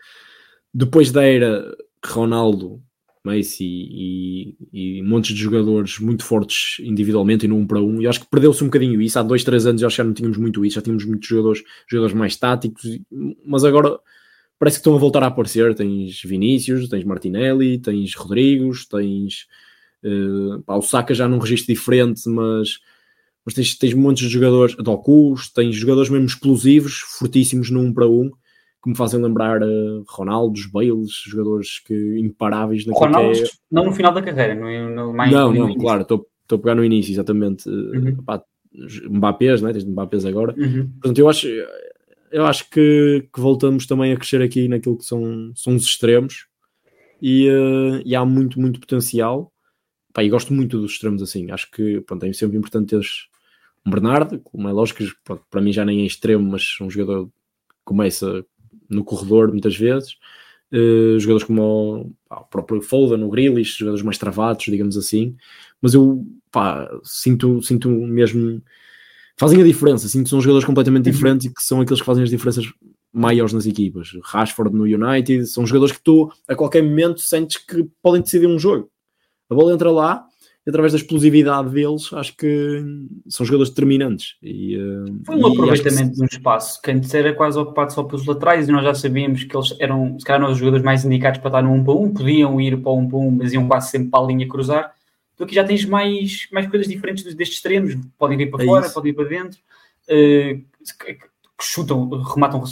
depois da era Ronaldo, Messi e, e montes de jogadores muito fortes individualmente e no 1 um para 1, um, eu acho que perdeu-se um bocadinho isso. Há dois, três anos eu acho que já não tínhamos muito isso, já tínhamos muitos jogadores, jogadores mais táticos, mas agora parece que estão a voltar a aparecer. Tens Vinícius, tens Martinelli, tens Rodrigos, tens uh, pá, o Saka já num registro diferente, mas, mas tens, tens montes de jogadores, Dokus, tens jogadores mesmo explosivos, fortíssimos no 1 um para 1, um, que me fazem lembrar uh, Ronaldos, Bales, jogadores que imparáveis naquilo Ronaldo, é... não no final da carreira, no, no mais Não, no não, claro, estou a pegar no início, exatamente. Uhum. Pá, Mbappés, né? tens Mbappés agora. Uhum. Portanto, eu acho, eu acho que, que, voltamos também a crescer aqui naquilo que são, são os extremos e, uh, e há muito, muito potencial. Pá, e gosto muito dos extremos assim. Acho que pronto, é sempre importante teres um Bernardo, como é lógico, pronto, para mim já nem é extremo, mas um jogador que começa no corredor muitas vezes. Uh, jogadores como o, pá, o próprio Foden, o Grealish, jogadores mais travados, digamos assim. Mas eu pá, sinto, sinto mesmo fazem a diferença. Sinto que são jogadores completamente uhum. diferentes e que são aqueles que fazem as diferenças maiores nas equipas. Rashford no United, são jogadores que tu a qualquer momento sentes que podem decidir um jogo. A bola entra lá e através da explosividade deles, acho que são jogadores determinantes. E, uh, Foi um aproveitamento que... de um espaço que antes era quase ocupado só pelos laterais e nós já sabíamos que eles eram, se calhar, os jogadores mais indicados para estar no 1 para 1, podiam ir para o 1 para 1, mas iam quase sempre para a linha cruzar tu aqui já tens mais, mais coisas diferentes destes extremos, podem ir para é fora, isso. podem ir para dentro, uh, que chutam, rematam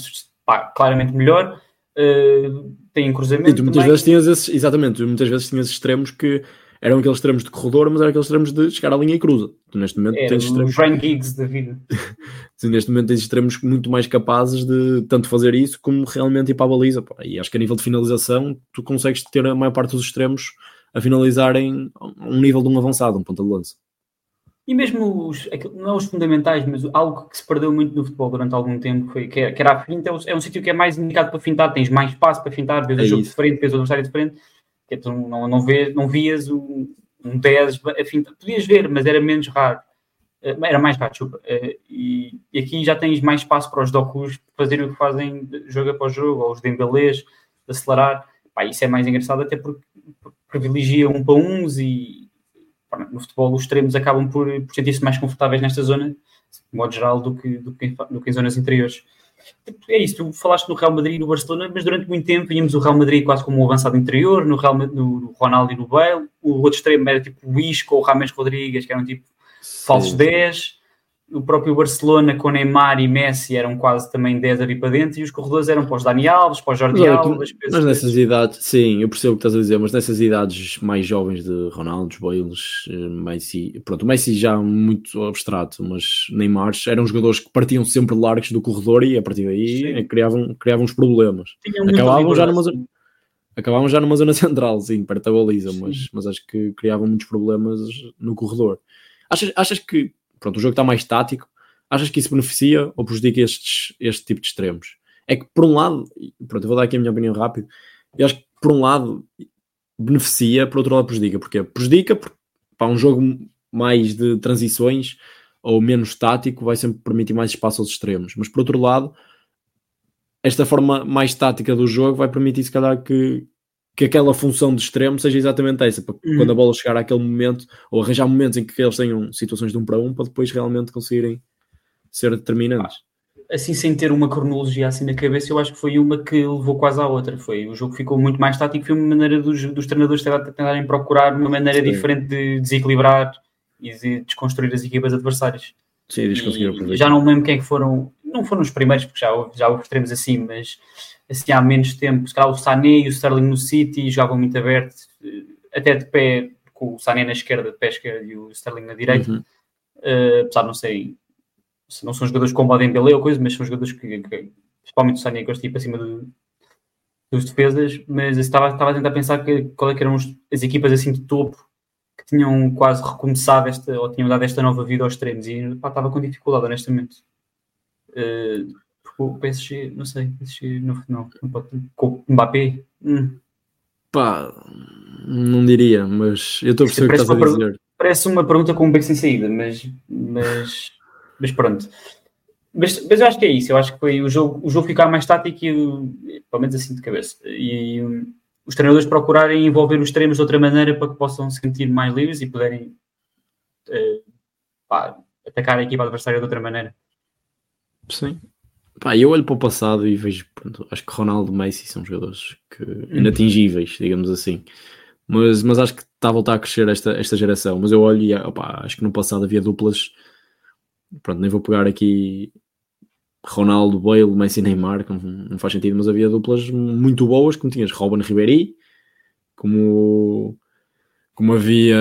pá, claramente melhor, uh, têm cruzamento. E tu muitas também. vezes tinhas esses, exatamente, tu muitas vezes tinhas extremos que eram aqueles extremos de corredor, mas eram aqueles extremos de chegar à linha e cruza. Tu neste momento Era tens extremos. Brian Giggs da vida. tu neste momento tens extremos muito mais capazes de tanto fazer isso como realmente ir para a baliza. Pá. E acho que a nível de finalização tu consegues ter a maior parte dos extremos a finalizarem um nível de um avançado, um ponta de lança. E mesmo os, não é os fundamentais, mas algo que se perdeu muito no futebol durante algum tempo foi que, que era a finta, é, é um sítio que é mais indicado para fintar, tens mais espaço para fintar, vês é o jogo diferente, vês o adversário diferente, que tu não, não, vês, não vias um, um 10 a fintar, podias ver, mas era menos raro, eh, era mais raro, desculpa, eh, e, e aqui já tens mais espaço para os docus fazerem o que fazem jogo após jogo, ou os dembelês, acelerar, Pá, isso é mais engraçado até porque privilegia um para uns e no futebol os extremos acabam por, por sentir-se mais confortáveis nesta zona, de modo geral, do que, do que, do que em zonas interiores. É isso, tu falaste no Real Madrid e no Barcelona, mas durante muito tempo vínhamos o Real Madrid quase como um avançado interior, no, Real, no, no Ronaldo e no Bale, o outro extremo era tipo o Isco ou o Rames Rodrigues, que eram tipo falsos 10, o próprio Barcelona com Neymar e Messi eram quase também 10 ali para dentro e os corredores eram para os Dani Alves, para o Jordi mas, Alves. Mas nessas idades, sim, eu percebo o que estás a dizer, mas nessas idades mais jovens de Ronaldo, Bales, eh, Messi, pronto, Messi já muito abstrato, mas Neymar eram jogadores que partiam sempre largos do corredor e a partir daí eh, criavam, criavam uns problemas. Acabavam já, numa zona, acabavam já numa zona central, sim, perto da baliza, mas, mas acho que criavam muitos problemas no corredor. Achas, achas que pronto, o jogo está mais tático, achas que isso beneficia ou prejudica estes, este tipo de extremos? É que, por um lado, pronto, eu vou dar aqui a minha opinião rápido, eu acho que, por um lado, beneficia, por outro lado, prejudica. Porque prejudica porque, um jogo mais de transições ou menos tático, vai sempre permitir mais espaço aos extremos. Mas, por outro lado, esta forma mais tática do jogo vai permitir, se calhar, que, que aquela função de extremo seja exatamente essa, para uhum. quando a bola chegar àquele momento, ou arranjar momentos em que eles tenham situações de um para um, para depois realmente conseguirem ser determinantes. assim sem ter uma cronologia assim na cabeça, eu acho que foi uma que levou quase à outra. Foi o jogo ficou muito mais tático, foi uma maneira dos, dos treinadores tentarem procurar uma maneira Sim. diferente de desequilibrar e de desconstruir as equipas adversárias. Sim, eles conseguiram aproveitar. Já não lembro quem é que foram, não foram os primeiros, porque já já houve extremos assim, mas assim há menos tempo, se calhar o Sané e o Sterling no City jogavam muito aberto, até de pé, com o Sané na esquerda, de pé esquerdo e o Sterling na direita. Uhum. Uh, apesar de não sei se não são jogadores como o Dembélé ou coisa, mas são jogadores que, que principalmente o Sané gosta de ir para cima do, dos defesas, mas estava, estava a tentar pensar que, qual é que eram as equipas assim de topo que tinham quase recomeçado esta, ou tinham dado esta nova vida aos extremos e pá, estava com dificuldade, honestamente. Uh, o PSG, não sei, PSG não pode, com o Mbappé. Hum. Pá, não diria, mas eu estou a perceber o que estás a dizer. Parece uma pergunta com um beco sem saída, mas, mas mas pronto. Mas, mas eu acho que é isso. Eu acho que foi o jogo, o jogo ficar mais tático e, pelo menos assim de cabeça. E um, os treinadores procurarem envolver os extremos de outra maneira para que possam se sentir mais livres e puderem uh, pá, atacar a equipa adversária de outra maneira. Sim. Pá, eu olho para o passado e vejo, pronto, acho que Ronaldo e Messi são jogadores que, hum. inatingíveis, digamos assim. Mas, mas acho que está a voltar a crescer esta, esta geração. Mas eu olho e opa, acho que no passado havia duplas pronto, nem vou pegar aqui Ronaldo, Bale, Messi Neymar, que não, não faz sentido, mas havia duplas muito boas, como tinhas Robin Ribéry, como, como havia,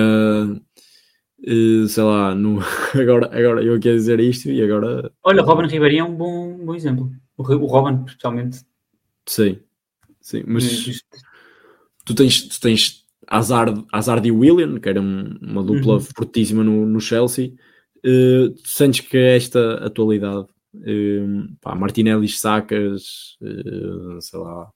eh, sei lá, no, agora, agora eu quero dizer isto e agora... Olha, Robin Ribéry é um bom, bom exemplo, o, o Robin, especialmente. Sim, sim, mas tu tens, tu tens Hazard, Hazard e William, que era uma dupla uhum. fortíssima no, no Chelsea, Uh, sentes que esta atualidade, uh, pá, Martinelli, Sacas, uh, sei lá,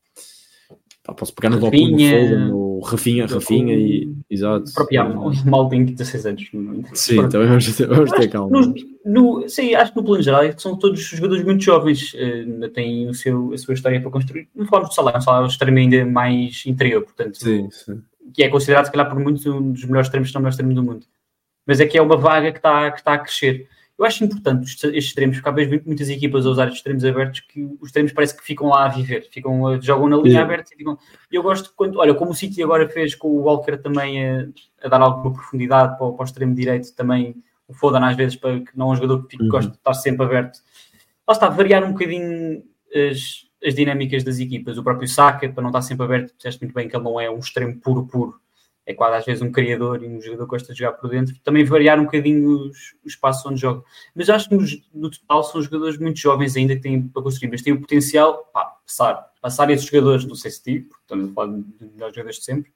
pá, posso pegar no Doku, no Foden, no Rafinha, Rafinha e exato. O próprio um mal tem 16 anos. Sim, também vamos ter, vamos ter calma. No, no, sim, acho que no plano geral é são todos jogadores muito jovens, ainda têm o seu, a sua história para construir. Não falamos de salário, um salário extremo ainda mais interior, portanto, sim, sim. que é considerado, se calhar, por muitos um dos melhores extremos, se não melhores extremos do mundo mas é que é uma vaga que está, que está a crescer. Eu acho importante estes extremos, porque há vezes muitas equipas a usar extremos abertos que os extremos parece que ficam lá a viver, ficam, jogam na linha yeah. aberta e ficam. Eu gosto quando, olha, como o City agora fez com o Walker também a, a dar alguma profundidade para, para, o extremo direito, também o Foden às vezes, para que não é um jogador que uhum. gosta de estar sempre aberto. Lá está, variar um bocadinho as, as dinâmicas das equipas. O próprio Saka, para não estar sempre aberto, disseste muito bem que ele não é um extremo puro, puro é quase às vezes um criador e um jogador que gosta de jogar por dentro, também variar um bocadinho os, os espaços onde joga. Mas acho que no, no, total são jogadores muito jovens ainda que têm para construir, mas têm o potencial, pá, passar, passar esses jogadores, não sei se tipo, estamos a falar de melhores jogadores de sempre,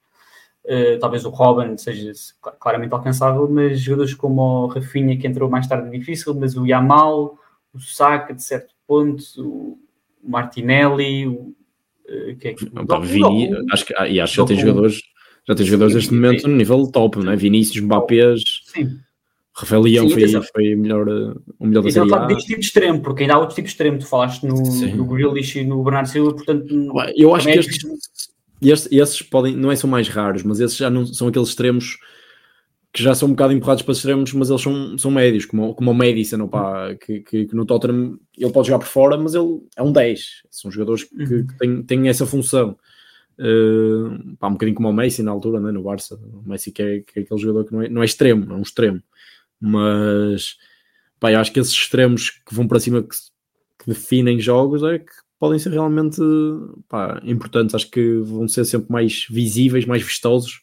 uh, talvez o Robin seja claramente alcançável, mas jogadores como o Rafinha, que entrou mais tarde é difícil, mas o Yamal, o Saka, de certo ponto, o Martinelli, o, uh, que é que... Opa, Vini, acho que, ah, e acho que tem jogadores já tem jogadores neste momento no nível top, não é? Vinícius, Mbappé, Rafael Leão foi, foi melhor, o melhor da então, série A. deste tipo de extremo, porque ainda há outro tipo de extremo. Tu falaste no, no Grealish e no Bernardo Silva, portanto... Eu acho que é estes, estes, esses podem, não é são mais raros, mas esses já não são aqueles extremos que já são um bocado empurrados para extremos, mas eles são, são médios, como, como o Madison, opa, que, que, que, no Tottenham ele pode jogar por fora, mas ele é um 10. São jogadores que, uhum. que têm, têm essa função. Uh, pá, um bocadinho como o Messi na altura, né, no Barça. O Messi que é, que é aquele jogador que não é, não é extremo, é um extremo, mas pá, eu acho que esses extremos que vão para cima que, que definem jogos é que podem ser realmente pá, importantes. Acho que vão ser sempre mais visíveis, mais vistosos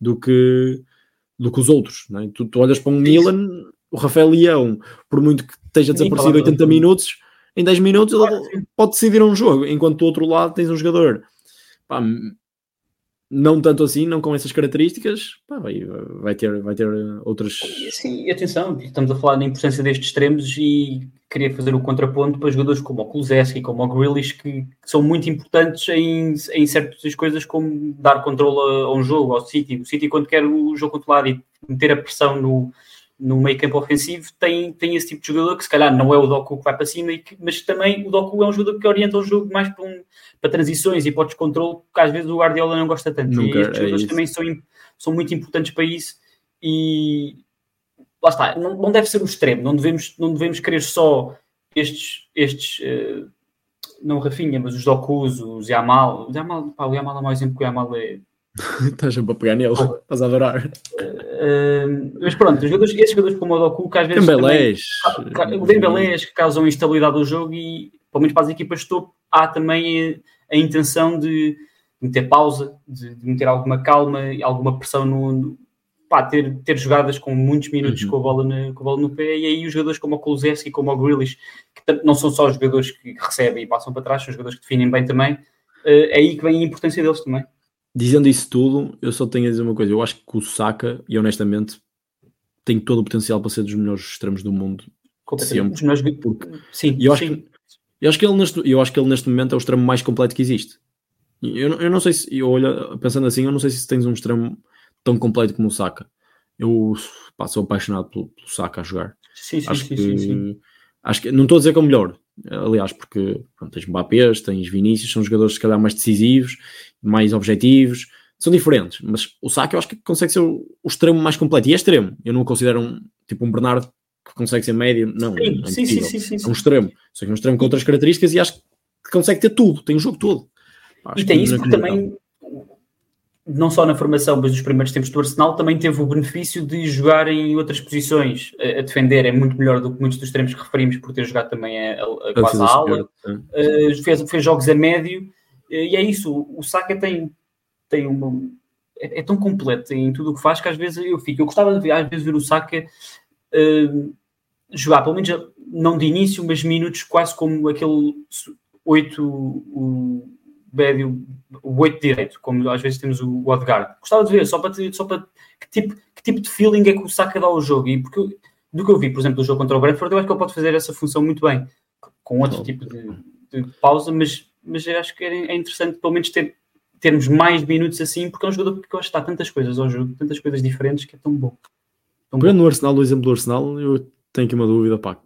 do que, do que os outros. Né? Tu, tu olhas para um Milan, o Rafael Leão, por muito que esteja desaparecido 80 minutos, em 10 minutos ele pode decidir um jogo, enquanto do outro lado tens um jogador pá, não tanto assim, não com essas características, pá, vai, vai, ter, vai ter outras. Sim, atenção, estamos a falar da importância destes extremos e queria fazer o contraponto para jogadores como o Kulusevski, como o Grealish, que, são muito importantes em, em certas coisas, como dar controle a, a um jogo, ao City. O City, quando quer o jogo controlado e meter a pressão no, no meio campo ofensivo tem, tem esse tipo de jogador que se calhar não é o Doku que vai para cima, que, mas também o Doku é um jogador que orienta o jogo mais para, um, para transições e para o descontrole, que às vezes o Guardiola não gosta tanto. Nunca, e estes é jogadores isso. também são, são muito importantes para isso e lá está, não, não deve ser o extremo, não devemos, não devemos querer só estes, estes uh, não Rafinha, mas os Dokus, os Yamal, o Yamal, pá, o Yamal é mais exemplo que o Yamal é. Estás sempre a pegar nele, estás a adorar. Uh, mas pronto, os jogadores, esses jogadores como o Doku, que às vezes. O Dembélés que causam instabilidade ao jogo e, pelo menos para as equipas de topo, há também a, a intenção de meter pausa, de, de, meter alguma calma e alguma pressão no, no pá, ter, ter jogadas com muitos minutos uhum. com, a bola no, com a bola no pé, e aí os jogadores como o Kulusevski, como o Grealish, que não são só os jogadores que recebem e passam para trás, são os jogadores que definem bem também, é aí que vem a importância deles também. Dizendo isso tudo, eu só tenho a dizer uma coisa, eu acho que o Saka, e honestamente, tem todo o potencial para ser dos melhores extremos do mundo sempre. Melhores... Porque... Sim, eu acho, sim. Que, eu, acho que ele neste, eu acho que ele neste momento é o extremo mais completo que existe. Eu, eu não sei se, eu olho, pensando assim, eu não sei se tens um extremo tão completo como o Saka. Eu pá, sou apaixonado pelo, pelo Saka a jogar. Sim, sim, acho sim, que, sim, sim. Acho que, não estou a dizer que é o melhor, aliás, porque pronto, tens Mbappé, tens Vinícius, são jogadores se calhar mais decisivos, mais objetivos, são diferentes, mas o Saka eu acho que consegue ser o, o extremo mais completo, e é extremo, eu não considero um, tipo um Bernardo que consegue ser médio, não, sim, é sim, sim, sim, sim, é um extremo, só que é um extremo com outras características e acho que consegue ter tudo, tem o jogo todo. Acho e tem isso porque também não só na formação, mas nos primeiros tempos do Arsenal, também teve o benefício de jogar em outras posições. A, a defender é muito melhor do que muitos dos extremos que referimos, por ter jogado também a, a, a quase a ala. Uh, fez, fez jogos a médio, uh, e é isso. O Saka tem, tem uma. É, é, tão completo em tudo o que faz que às vezes eu fico. Eu gostava de ver, às vezes ver o Saka uh, jogar, pelo menos não de início, mas minutos quase como aquele 8 médio, o 8 direito, como às vezes temos o Odegaard. Gostava de ver, só para, só para que, tipo, que tipo de feeling é que o Saka dá ao jogo. E porque do que eu vi, por exemplo, do jogo contra o Brentford, eu acho que ele pode fazer essa função muito bem, com outro tipo de, de pausa, mas, mas eu acho que é interessante pelo menos ter, termos mais minutos assim, porque é um jogador que gosta de tantas coisas ao jogo, tantas coisas diferentes, que é tão bom. Tão Pegando no Arsenal, no exemplo do Arsenal, eu tenho aqui uma dúvida, pá,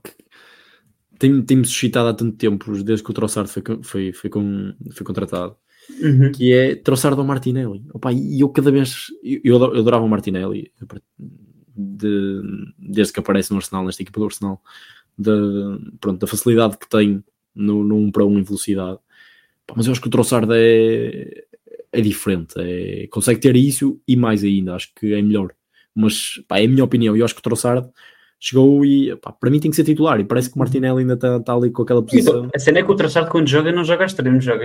tem-me tem suscitado há tanto tempo, desde que o Trossard foi, foi, foi, com, foi contratado, uhum. que é Trossard ao Martinelli. Opa, e eu cada vez, eu, eu adorava o Martinelli, de, desde que aparece no Arsenal, nesta equipa do Arsenal, de, pronto, da facilidade que tem no, no 1 para 1 em velocidade. mas eu acho que o Trossard é, é diferente, é, consegue ter isso e mais ainda, acho que é melhor. Mas pá, é a minha opinião, eu acho que o Trossard chegou e pá, para mim tem que ser titular. E parece que o Martinelli ainda está tá ali com aquela posição. A cena é que o traçado quando joga não joga extremo, joga.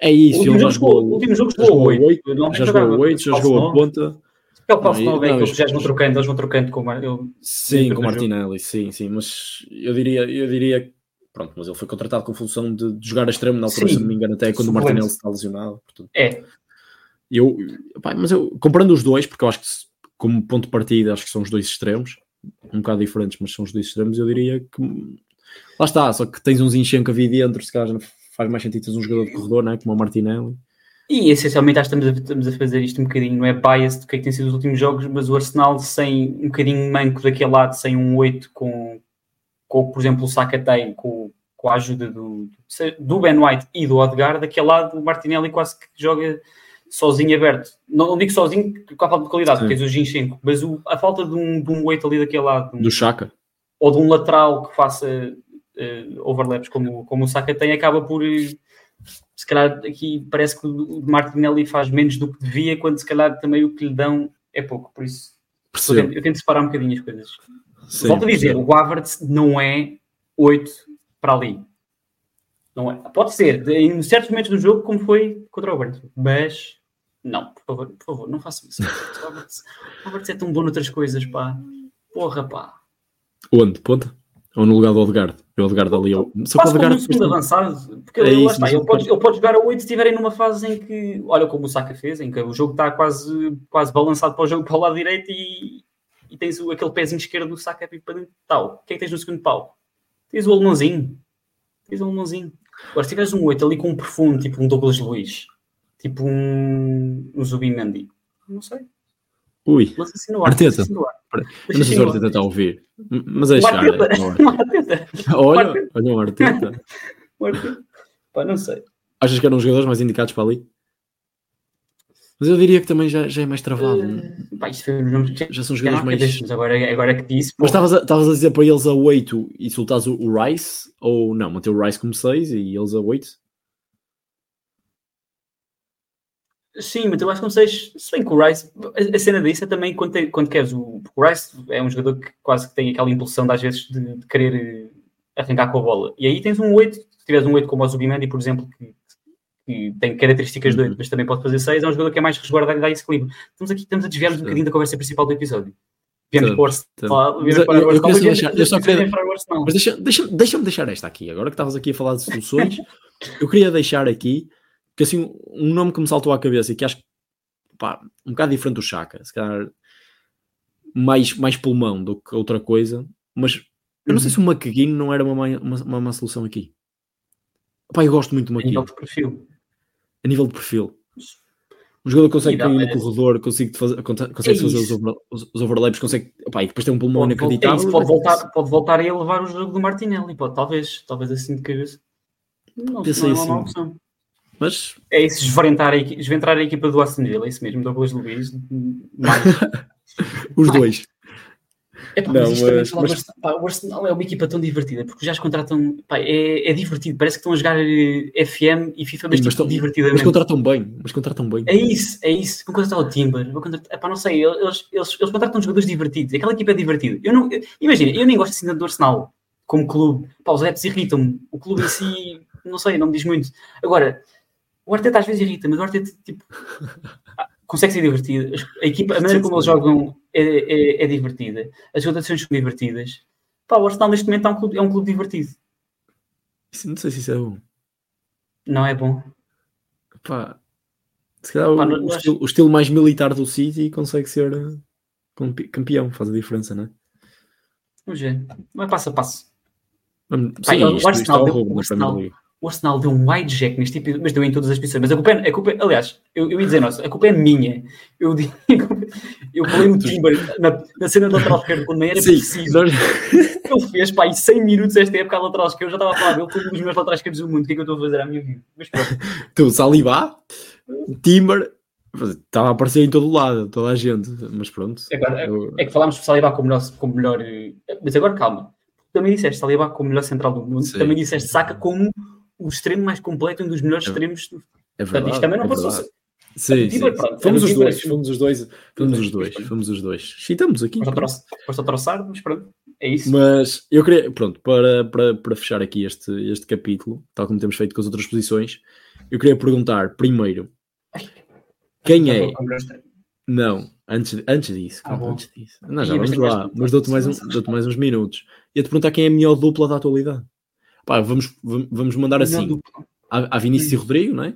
É isso, o último jogo, o último jogo jogou 8. Já jogou 8, já jogou a ponta. É o falso 9, é que eles já vão trocando, eles vão trocando com o Sim, com o Martinelli, sim, sim, mas eu diria, eu diria pronto, mas ele foi contratado com função de, de jogar a extremo, na altura, sim, se não me engano, até quando o Martinelli está lesionado. Portanto, é. Eu, pá, mas eu, comparando os dois, porque eu acho que como ponto de partida, acho que são os dois extremos, um bocado diferentes, mas são os dois extremos, eu diria que lá está, só que tens um Zinchenko ali dentro, se calhar faz mais sentido teres um jogador de corredor, não é? como o Martinelli. E essencialmente acho que estamos a, estamos a fazer isto um bocadinho, não é bias do que, é que tem sido os últimos jogos, mas o Arsenal sem um bocadinho manco daquele lado, sem um 8 com, com por exemplo, o Saka tem, com, com a ajuda do, do Ben White e do Odegaard, daquele lado o Martinelli quase que joga sozinho aberto. Não, não digo sozinho com a falta de qualidade, porque tens o Ginchenko, mas o, a falta de um, de um weight ali daquele lado. Do Chaka. Ou de um lateral que faça uh, overlaps como, como o Saka tem, acaba por. Uh, se calhar aqui parece que o Martinelli faz menos do que devia, quando se calhar também o que lhe dão é pouco. Por isso eu tento, eu tento, separar um bocadinho as coisas. Sim, Volto a dizer, percebo. o Havertz não é 8 para ali. Não é. Pode ser, em certos momentos do jogo, como foi contra o Brentford, mas não, por favor, por favor, não façam isso. Roberts, Roberts é tão bom noutras coisas, pá. Porra, pá. Onde? Ponta? Ou no lugar do Odegaard? O Odegaard ali. Eu... Só que o Odegaard segundo avançado. Porque é isso, está, ele, pode, ele pode jogar a 8 se estiverem numa fase em que, olha como o Saka fez, em que o jogo está quase, quase balançado para o jogo para o lado direito e, e tens o, aquele pezinho esquerdo do Saka para dentro. Tal. O que é que tens no segundo pau? Tens o alemãozinho. Tens o alemãozinho. Agora, se tiveres um 8 ali com um profundo, tipo um Douglas Luiz Tipo um, um Zubimendi. Não sei. Ui, assim no ar, Arteta. Assim no ar. Eu não sei se o Arteta está a ouvir, mas é chegar. Olha, olha o Arteta. o Arteta. Pá, não sei. Achas que eram os jogadores mais indicados para ali? Mas eu diria que também já, já é mais travado. Uh, pá, isto foi, não, já, já são jogadores mais. Agora, agora que disse. Mas estavas a, a dizer para eles a 8 e soltares o, o Rice? Ou não, manter o Rice como 6 e eles a 8? Sim, mas eu acho que não sei se bem que o Rice, a, cena disso é também quando, te, quando queres o, o Rice é um jogador que quase que tem aquela impulsão de, às vezes de, de querer eh, arrancar com a bola. E aí tens um 8, se tiveres um 8 como o Zubimendi, por exemplo, que, que tem características de 8, mas também pode fazer 6, é um jogador que é mais resguardado e dá esse equilíbrio. Estamos aqui, estamos a desviar um bocadinho da conversa principal do episódio. Viemos para o Arsenal. Mas deixa-me deixa, deixa deixar esta aqui. Agora que estavas aqui a falar de soluções, eu queria deixar aqui que assim, um nome que me saltou à cabeça e que acho pá, um bocado diferente do Chaka, se calhar mais, mais pulmão do que outra coisa, mas eu não uhum. sei se o McGinn não era uma, uma, uma, uma solução aqui. Pá, eu gosto muito do McGinn. A nível de perfil. A nível de perfil. Um jogador consegue cair no corredor, consegue fazer, consegue é fazer os, over, os, os, overlaps, consegue. E depois tem um pulmão pode, inacreditável. É pode, voltar, pode voltar a levar o jogo do Martinelli, pode, talvez, talvez assim de cabeça. Não, Pensei não é uma assim. opção. Mas... É isso, esvarentar a, a equipa do Aston Villa, é isso mesmo, Douglas Luiz. Os dois. É, pá, não, mas, mas... Pá, o Arsenal é uma equipa tão divertida, porque já os contratam. Pá, é, é divertido, parece que estão a jogar eh, FM e FIFA, mas, Sim, mas tipo, divertidamente. Mas contratam bem, mas contratam bem. É isso, é isso. Vou contratar o Timber, vou contratar, epá, não sei, eles, eles, eles contratam jogadores divertidos, aquela equipa é divertida. Eu não, eu, imagina, eu nem gosto assim do Arsenal como clube, pá, os adeptos irritam-me, o clube em si, não sei, não me diz muito. Agora, o Arteta às vezes irrita, mas o Arteta tipo, consegue ser divertido. A, equipa, a maneira como eles jogam é, é, é, divertida. As rotações são divertidas. Pá, o Arsenal neste momento é um clube, é um clube divertido. Não sei se isso é bom. Não é bom. Pá, se calhar Pá, o, o, estilo, o, estilo, mais militar do City consegue ser uh, campeão, faz a diferença, não é? Vamos ver. É passo a passo. Sim, Pá, isto, o Arsenal, deu, o Arsenal, o Arsenal deu um wide jack neste tipo, mas deu em todas as posições. Mas a culpa é, a culpa é, aliás, eu, eu ia dizer, nossa, a culpa é minha. Eu digo, eu falei no Timber na, na cena do lateral esquerdo quando nem era Sim, preciso. Nós... Ele fez, pá, e 100 minutos esta época a lateral esquerdo, eu já estava a falar dele como um dos meus laterais esquerdos do mundo. O que é que eu estou a fazer à minha vida? Mas pronto. Tu, Salibá, Timber, estava a aparecer em todo o lado, toda a gente, mas pronto. Agora, eu... É que falámos de Salibá como melhor, como melhor. Eh, mas agora calma. Também disseste Salibá como melhor central do mundo, Sim. também disseste Saca como o extremo mais completo, um dos melhores é, extremos. É verdade, Portanto, isto também não é passou. Sim, sim. Pronto, fomos, os dois, fomos os dois, fomos os dois, fomos os dois. Chitamos aqui. Posso troçar, mas pronto, é isso. Mas eu queria, pronto, para, para, para fechar aqui este, este capítulo, tal como temos feito com as outras posições, eu queria perguntar primeiro quem é. Não, antes, antes disso. Ah, antes disso. Não, já vamos lá, mas dou-te mais, um, dou mais uns minutos. Ia-te perguntar quem é a melhor dupla da atualidade. Pá, vamos, vamos mandar assim. Há Vinícius e Rodrigo, não é?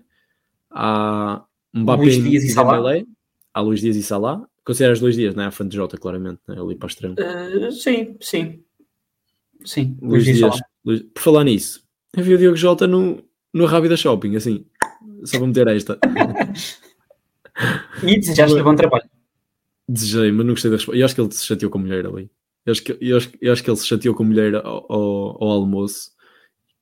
Há Mbappé Luís Dias e Dembélé. Há Luís Dias e Salah. Consideras dois dias, não é? A frente de Jota, claramente, né? ali para a extrema. Uh, sim, sim. Sim, Luís, Luís Dias. Luís... Por falar nisso, eu vi o Diogo Jota no, no Rábida Shopping, assim, só para meter esta. e desejaste bom trabalho. Desejei, mas não gostei da resposta. Eu acho que ele se chateou com a mulher ali. Eu acho que, eu acho, eu acho que ele se chateou com a mulher ao, ao, ao almoço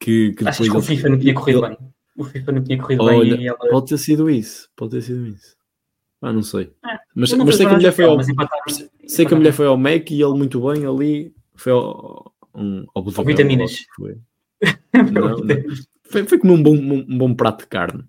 que, que Achas que o FIFA não tinha corrido ele... bem? O FIFA não tinha corrido Olha, bem e ela... Pode ter sido isso, pode ter sido isso. Ah, não sei. É, mas, não mas sei que a mulher foi ao. Empataram, sei que a mulher foi ao Mac e ele muito bem ali foi ao, um, ao, ao vitaminas. Foi. não, não. Foi, foi como um bom, um, um bom prato de carne.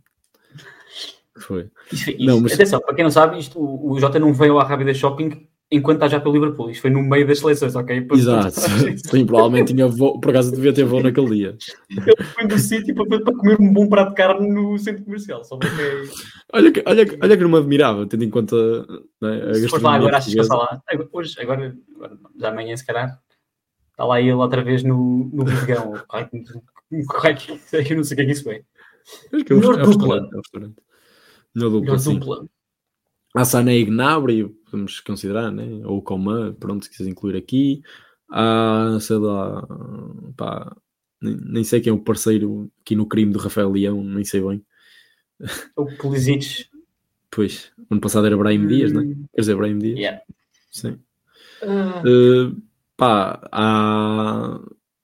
Foi. Isso, isso. Não, mas... Atenção, para quem não sabe, isto, o, o Jota não veio à Rábida Shopping enquanto está já pelo Liverpool. Isto foi no meio das seleções, ok? Para Exato. Sim, provavelmente tinha voo, por acaso devia ter voo naquele dia. Ele foi do sítio para, para comer um bom prato de carne no centro comercial. Só porque... olha, que, olha, olha que não me admirava, tendo em conta né, a Se for lá agora, achas que passar lá. Hoje, agora, agora, já amanhã, se calhar, está lá ele outra vez no, no Vigão. Correto, eu não sei o que é que isso é. Acho que é o, é restaurante. É o restaurante. Dupla, dupla. A Sané e Gnabry, podemos considerar, né? ou Coman, pronto, se quiseres incluir aqui. Há, sei lá, pá, nem, nem, sei quem é o parceiro aqui no crime do Rafael Leão, nem sei bem. O Pulisic. Pois, ano passado era Brahim hum. Dias, não é? Quer dizer, Brahim Dias? Yeah. Sim. Uh... Uh, pá, há...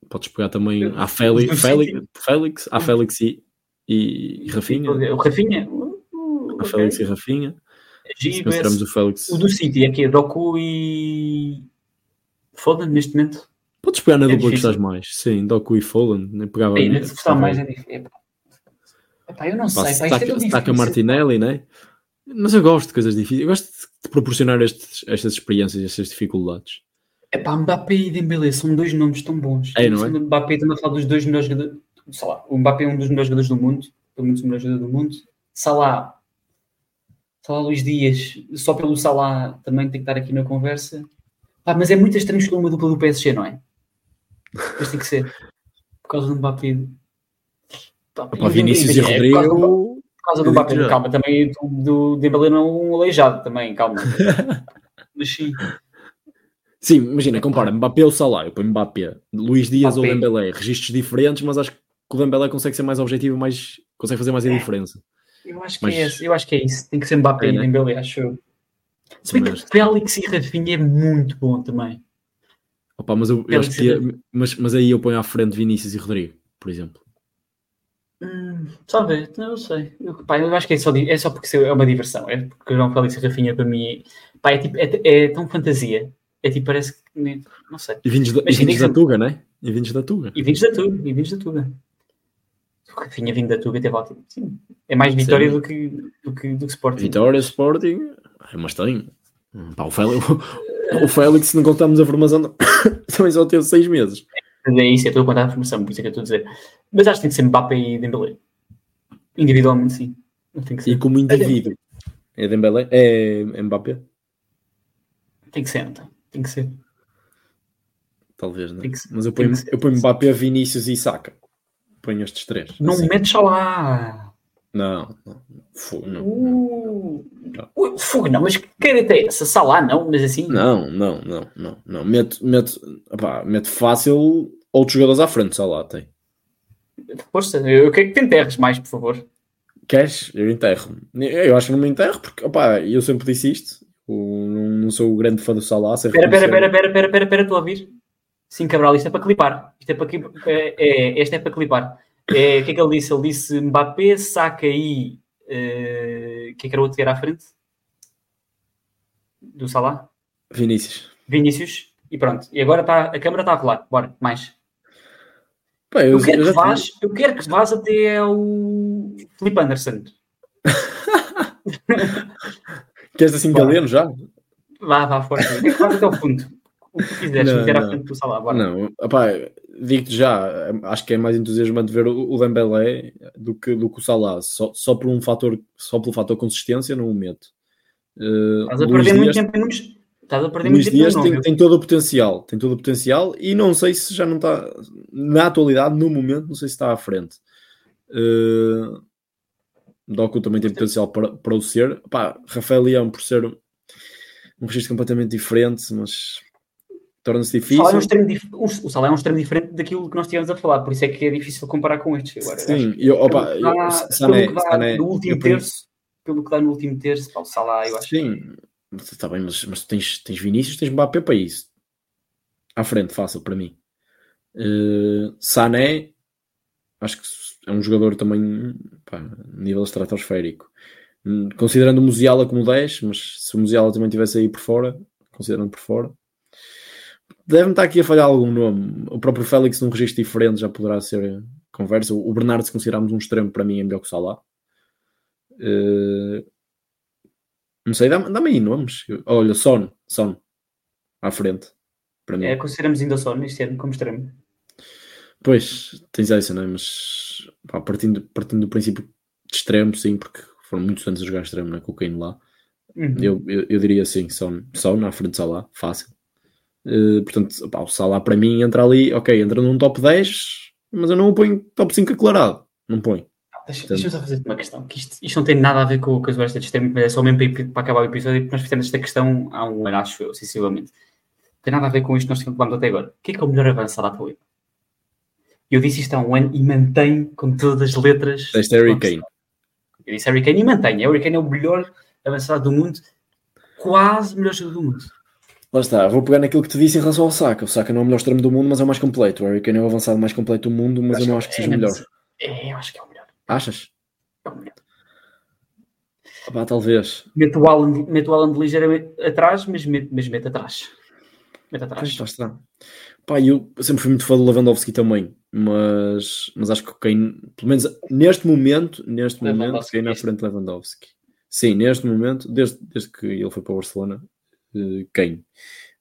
Podes pegar também. Há Félix, Félix, Félix, há Félix e, e, e Rafinha. O Rafinha? Uh, há okay. Félix e Rafinha. Consideramos o Félix. O do City é que é Doku e. Foda neste momento. Podes pegar na É dupla que estás mais. Sim, Doku e Folland. Nem pegava. Aí, ainda gostar mais é difícil. Epá. Eu não Pá, sei. Pá, se é taca. Martinelli, né? Mas eu gosto de coisas difíceis. Eu gosto de proporcionar estes, estas experiências, estas dificuldades. Epá, Mbappé e Dembélé são dois nomes tão bons. É, não é? O Mbappé estamos a falar dos dois melhores jogadores. Sei lá, o Mbappé é um dos melhores jogadores do mundo. Pelo menos o melhor jogador do mundo. Salah. Salah Luís Dias. Só pelo Salah também tem que estar aqui na conversa. Pá, mas é muito estranho escolher uma dupla do PSG, não é? Mas tem que ser. Por causa do Mbappé. Pá, Para Vinícius e imagina, é por causa do- Rodrigo. Por causa do Eu Mbappé, calma, também do, do Dembélé não é um aleijado também, calma. Mas sim. Sim, imagina, compara Mbappé ou Salah. Eu ponho Mbappé. Luís Dias ou Mbappé. Dembélé. Registros diferentes, mas acho que o Dembélé consegue ser mais objetivo, mais, consegue fazer mais a É. Eu acho que Mas- é esse, eu acho que é isso. Tem que ser Mbappé É, e né? Dembélé, acho eu. Se bem Mas- que Félix e Rafinha é muito bom também. Opa, mas eu, eu que ia- mas, mas aí eu ponho à frente Vinícius e Rodrigo, por exemplo. Hum, sabe, não sei. Eu, pá, eu acho que é só, é só porque é uma diversão. É porque o João Félix e Rafinha para mim pá, é, tipo, é, é tão fantasia. É tipo, parece que. Não sei. E vindos da, e Mas vindos da que Tuga, né? E vindos da Tuga. E vindos da Tuga, e vindos da Tuga. O Rafinha vindo da Tuga teve ótimo. Sim. É mais vitória Sim. do que, do que, do que Sporting. Vitória, Sporting, é, mas tem. Pá, o, Félix, o Félix, se não contamos a formação, também só teve seis meses. É isso, eu estou a contar a formação, por isso é que eu estou a dizer. Mas acho que tem que ser Mbappé e Dembélé. Individualmente, sim. Tem que E ser. como indivíduo, é Dembélé, é Mbappé, Tem que ser, não tem? Tem que ser. talvez, né? Que ser, Mas eu ponho, eu ponho Mbappé, Vinícius e Saka. Ponho estes três. Não assim. metes só lá. Não, não, Fu- não, Uh, Ui, fogo, não, mas que careta é essa? Salah, não, mas assim. não, não, não, não, não. Meto, meto, opá, meto fácil outros jogadores à frente, só lá tem. Força, eu quero que te enterres mais, por favor. Queres? Eu enterro. Eu acho que não me enterro porque, opá, eu sempre disse isto. Eu não, não sou o grande fã do sei Espera, espera, espera, espera, espera, espera, espera, estou a ouvir. Sim, Cabral, isto é para clipar. Isto é para clipar. É, é, este é para clipar. É, o que é que ele disse? Ele disse Mbappé, saca aí. eh, O que é que era o outro que era à frente? Do Salah? Vinícius. Vinícius. E pronto. E agora está, a câmera está a rolar. Bora, mais. Pá, eu, Eu quero, que vás, eu quero que vás até ao Felipe Anderson. Queres assim galeno já? Vá, vá, força. Eu quero que vás até ao fundo. O que quiseres, Não, meter à frente do Salah. Bora. Não, opá, digo-te já, acho que é mais entusiasmante ver o, o Dembélé do que, do que o Salah, só, só por um fator, só pelo fator consistência não o meto. Uh, Estás a Luís perder muito Dias- tempo em. Estás a perder Luís muito tempo Dias no tem, tem todo o potencial, tem todo o potencial e não sei se já não está na atualidade, no momento, não sei se está à frente. Uh, Doku também tem potencial para, para o ser. Pá, Rafael Leão por ser um registro completamente diferente, mas torna-se O difícil. Salah, é um extremo dif- o o Salah é um extremo diferente daquilo que nós estivemos a falar, por isso é que é difícil comparar com estes. Agora, Sim, eu, opa, pelo eu, dá- Sané, pelo que dá Sané, no último eu terço, pelo que dá no último terço, pá, o Salah, eu acho. Sim, está bem, mas, mas tens, tens Vinícius, tens Mbappé para isso. À frente, fácil para mim. Uh, Sané, acho que é um jogador também pá, nível estratosférico. Hum, Considerando o Musiala como 10, mas se o Musiala também estivesse aí por fora, considerando por fora, deve-me estar aqui a falhar algum nome. O próprio Félix, num registro diferente, já poderá ser conversa. O Bernardo, se considerarmos um extremo, para mim é melhor que o Salah. Uh, não sei, dá-me dá aí nomes. Olha, Son, Son, à frente, para mim. É, consideramos ainda só neste ano como extremo. Pois, tens essa, não é? Mas pá, partindo, partindo do princípio de extremo, sim, porque foram muitos anos a jogar extremo, né, com o Kane lá. Uhum. Eu, eu, eu diria sim, Son, Son à frente de Salah, fácil. Uh, portanto, o Salah para mim entra ali, ok, entra num top 10, mas eu não o ponho top 5 aclarado. Não ponho. Ah, Deixa- Deixa-me só fazer uma questão, que isto, isto não tem nada a ver com o que eu gosto de mas é só mesmo para, para acabar o episódio, porque nós fizemos esta questão há um ano, acho eu, sensivelmente. Não tem nada a ver com isto que nós falamos até agora. O que é que é o melhor avançado à atualidade? Eu disse isto há um ano e mantenho com todas as letras. Este é Harry Kane. Eu disse Harry Kane e mantenho. Harry Kane é o melhor avançado do mundo, quase o melhor jogador do mundo. Lá está, vou pegar naquilo que te disse em relação ao Saka. O Saka não é o melhor extremo do mundo, mas é o mais completo. O Harry Kane é o avançado mais completo do mundo, mas eu não acho que seja o é, melhor. É, eu acho que é o melhor. Achas? É o melhor. Pá, talvez. Mete o Alan, mete o Alan ligeiramente atrás, mas mete, mas mete atrás. Mete atrás. Pois, está. Pá, eu sempre fui muito fã do Lewandowski também, mas, mas acho que o Kane, pelo menos neste momento, neste momento, Lewandowski Kane à este. frente de Lewandowski. Sim, neste momento, desde, desde que ele foi para o Barcelona, Kane.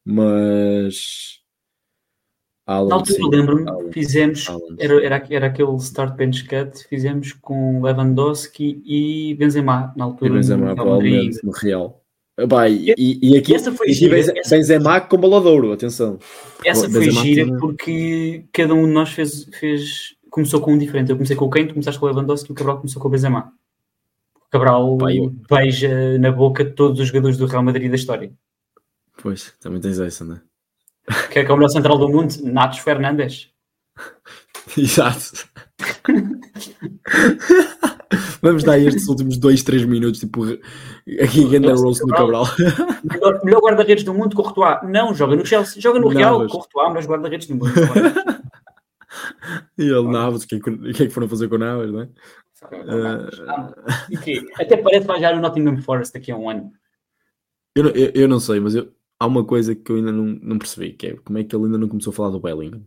Mas. Haaland, Na altura, lembro-me, fizemos, Haaland. era, era, era aquele start bench cut, fizemos com Lewandowski e Benzema, na E altura. Benzema, no Real Madrid. provavelmente, no Real. Pá, e, e, e aqui, E essa foi e aqui gira, Benze- essa- Benzema com baladouro, atenção. Essa foi Benzema gira tinha- porque cada um de nós fez, fez, começou com um diferente. Eu comecei com o Kane, tu começaste com o Lewandowski e o Cabral começou com o Benzema. O Cabral eu- beija na boca todos os jogadores do Real Madrid da história. Pois, também tens essa, né? Quer que é o melhor central do mundo? Natos Fernandes. Exato. Vamos dar estes últimos 2, 3 minutos, tipo, aqui Nossa, Rose no Cabral. Melhor, melhor guarda-redes do mundo, Courtois. Não, joga no Chelsea. Joga no Não, Real, mas- Courtois, melhor guarda-redes do mundo. E ele, Navas, o que, é que, o que é que foram fazer com o Navas, não é? Ah? Até parece que vai já no Nottingham Forest daqui a um ano. Eu, não- eu, eu não sei, mas eu- há uma coisa que eu ainda não, não percebi, que é como é que ele ainda não começou a falar do Bellingham.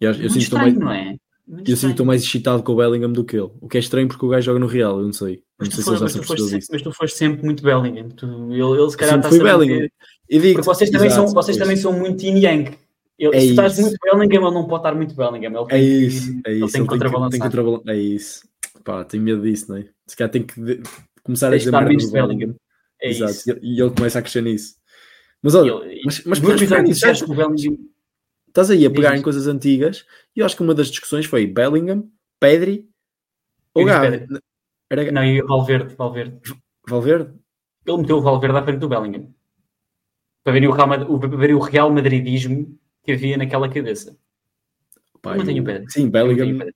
Eu, eu sinto que estranho, mais, não é? Muito eu sinto que estou mais excitado com o Bellingham do que ele. O que é estranho porque o gajo joga no Real, eu não sei. Mas não sei se mas, tu foste sempre, mas tu foste sempre muito Bellingham. Tu, ele, ele se calhar está sempre a Bellingham. meter- E digo Porque vocês também, exato, são, vocês também são muito yin yang. Ele, É se estás muito Bellingham, ele não pode estar muito Bellingham. Ele É tem que- isso, é ele isso. tem que Ele tem que, tem contrabalançar. que contrabalançar. É isso. Pá, tenho medo disso, não é? Se calhar tem que de- começar a Tens de dizer menos de Bellingham. É Exato. isso. E, e ele começa a crescer nisso. Mas olha, mas, mas, episódio que Bellingham estás aí a pegar Diz. em coisas antigas e eu acho que uma das discussões foi Bellingham, Pedri ou Eu Gavi. Era Não, e o Valverde, Valverde. Valverde? Ele meteu o Valverde à frente do Bellingham. Para verem o Real, o- verem o real madridismo que havia naquela cabeça. Pá, Eu mantenho o Pedri. Sim, Eu Bellingham. Pedri.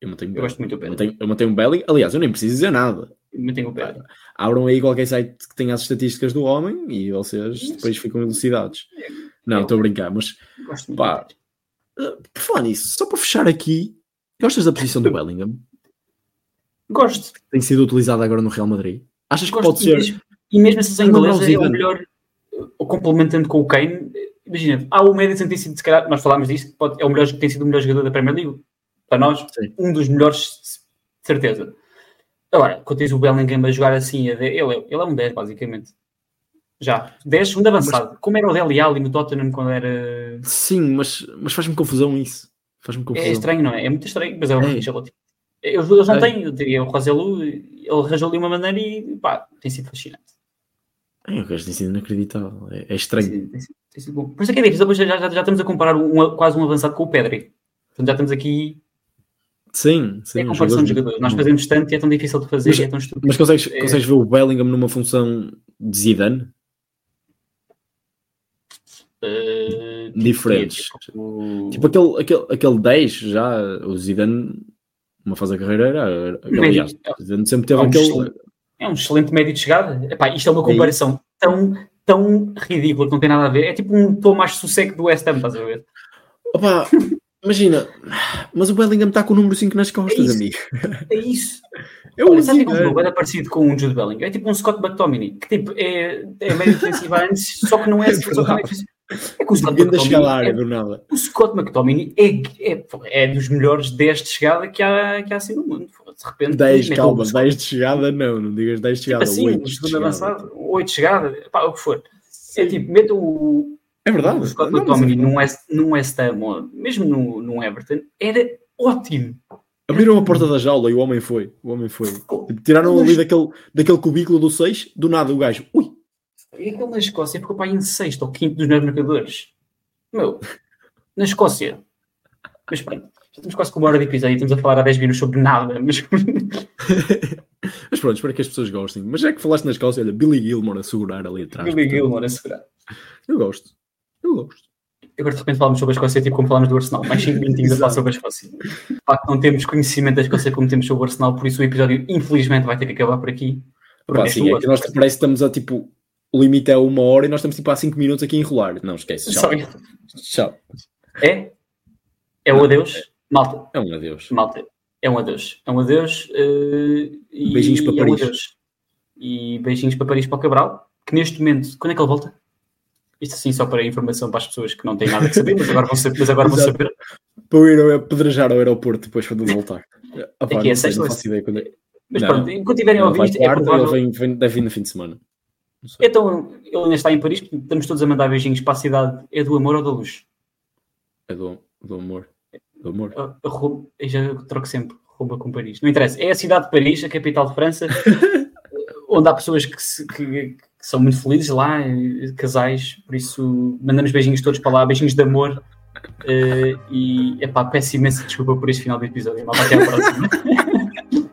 Eu mantenho Eu gosto muito do Eu Pedri. mantenho, eu mantenho o Bellingham. Aliás, eu nem preciso dizer nada. Eu mantenho o Pedri. Abram aí qualquer site que tenha as estatísticas do homem e vocês Isso. depois ficam elucidados. Não, Eu- estou a brincar, mas Gosto muito Pá. uh, por falar nisso, só para fechar aqui, gostas da posição do Bellingham? Gosto. Tem sido utilizada agora no Real Madrid? Achas que Gosto pode ser? mesmo. E mesmo a seleção inglesa é o melhor, complementando com o Kane. Imagina, há o Madison tem sido, se calhar, nós falámos disso, pode- é o melhor, tem sido o melhor jogador da Premier League. Para nós, Sim. um dos melhores, de certeza. Agora, quando tens o Bellingham a jogar assim, a ele, é- ele é um 10, basicamente. Já. 10, segundo avançado. Como era o Dele Alli no Tottenham quando era. Sim, mas, mas faz-me confusão isso. Faz-me confusão. É estranho, não é? É muito estranho, mas é um É. Eles, eles não É. têm, eu diria, o Roselu, ele arranjou ali uma maneira e pá, tem sido fascinante. É, o gajo tem sido inacreditável. É, é estranho. Tem sido- tem sido- tem sido bom. Por isso é que é difícil, depois já, já, já estamos a comparar um- quase um avançado com o Pedri. Portanto, já estamos aqui Sim, sim. os comparação de jogadores- jogadores. Nós fazemos tanto e é tão difícil de fazer Mas- é tão estúpido. Mas consegues, É. consegues ver o Bellingham numa função de Zidane? Tipo, Diferentes. tipo, Tipo aquele, aquele, aquele 10 já, o Zidane, uma fase da carreira era. aliás, o Zidane sempre teve É um aquele. excelente- é um excelente médio de chegada. Epá, isto é uma comparação tão, tão ridícula que não tem nada a ver. É tipo um Tomás Susseco do West Ham, estás a ver? Opa, imagina, mas o Bellingham está com o número 5 nas costas, É isso. amigo. É isso. É o Olha, sabe é um jogo? É parecido com um Jude Bellingham. É tipo um Scott McTominay, que tipo, é, é meio defensivo antes, só que não é, que não é. É que o Scott McTominay, é, o Scott McTominay é, é, é dos melhores 10 de chegada que há, que há assim no mundo. De repente, 10, mete calma, o- 10 de chegada, não, não digas 10 de tipo chegada, assim, 8 um de chegada. avançado, 8 de chegada, pá, o que for. É tipo, mete o, É verdade. o Scott McTominay é- num West, num West Ham, mesmo no, num Everton, era ótimo. Abriram a porta da jaula e o homem foi. O homem foi. Tipo, Tiraram mas- ali daquele, daquele cubículo do 6, do nada o gajo. Ui, E aquele na Escócia ficou para aí em sexto ou quinto dos melhores marcadores. Meu, na Escócia. Mas pronto, já estamos quase com uma hora de episódio e estamos a falar há 10 minutos sobre nada. Mas Mas pronto, espero que as pessoas gostem. Mas já que falaste na Escócia, olha, Billy Gilmore a segurar ali atrás. Billy portanto, Gilmore a segurar. Eu gosto. Eu gosto. Agora de repente falamos sobre a Escócia, tipo como falámos do Arsenal. Mais 5 minutinhos a falar sobre a Escócia. De facto, não temos conhecimento da Escócia como temos sobre o Arsenal, por isso o episódio, infelizmente, vai ter que acabar por aqui. Pá, sim, é que nós parece que estamos a tipo. O limite é uma hora e nós estamos tipo há 5 minutos aqui a enrolar. Não, esquece. Tchau. Tchau. É? É um adeus? Malta, É um adeus. malta. É um adeus. É um adeus. eh, e Beijinhos para é um Paris. adeus. E beijinhos para Paris para o Cabral, que neste momento, quando é que ele volta? Isto assim só para informação para as pessoas que não têm nada a saber, mas agora vão saber. Mas agora vão saber. Para eu ir apedrejar ao aeroporto depois quando voltar. Ah, pá, é não sei, sexta não ou faço ideia quando é. Mas Não. pronto, enquanto tiverem a ouvir isto, é quarta, ele provável. vem, deve vir no fim de semana. Então, ele ainda está em Paris, estamos todos a mandar beijinhos para a cidade. É do amor ou da luz? É do, do amor. Do amor. A- a rouba- eu já troco sempre rouba com Paris. Não interessa. É a cidade de Paris, a capital de França, onde há pessoas que, se- que- que são muito felizes lá, eh, casais. Por isso, mandamos beijinhos todos para lá, beijinhos de amor. eh, e, epá, peço imensa desculpa por este final de episódio. Até à próxima.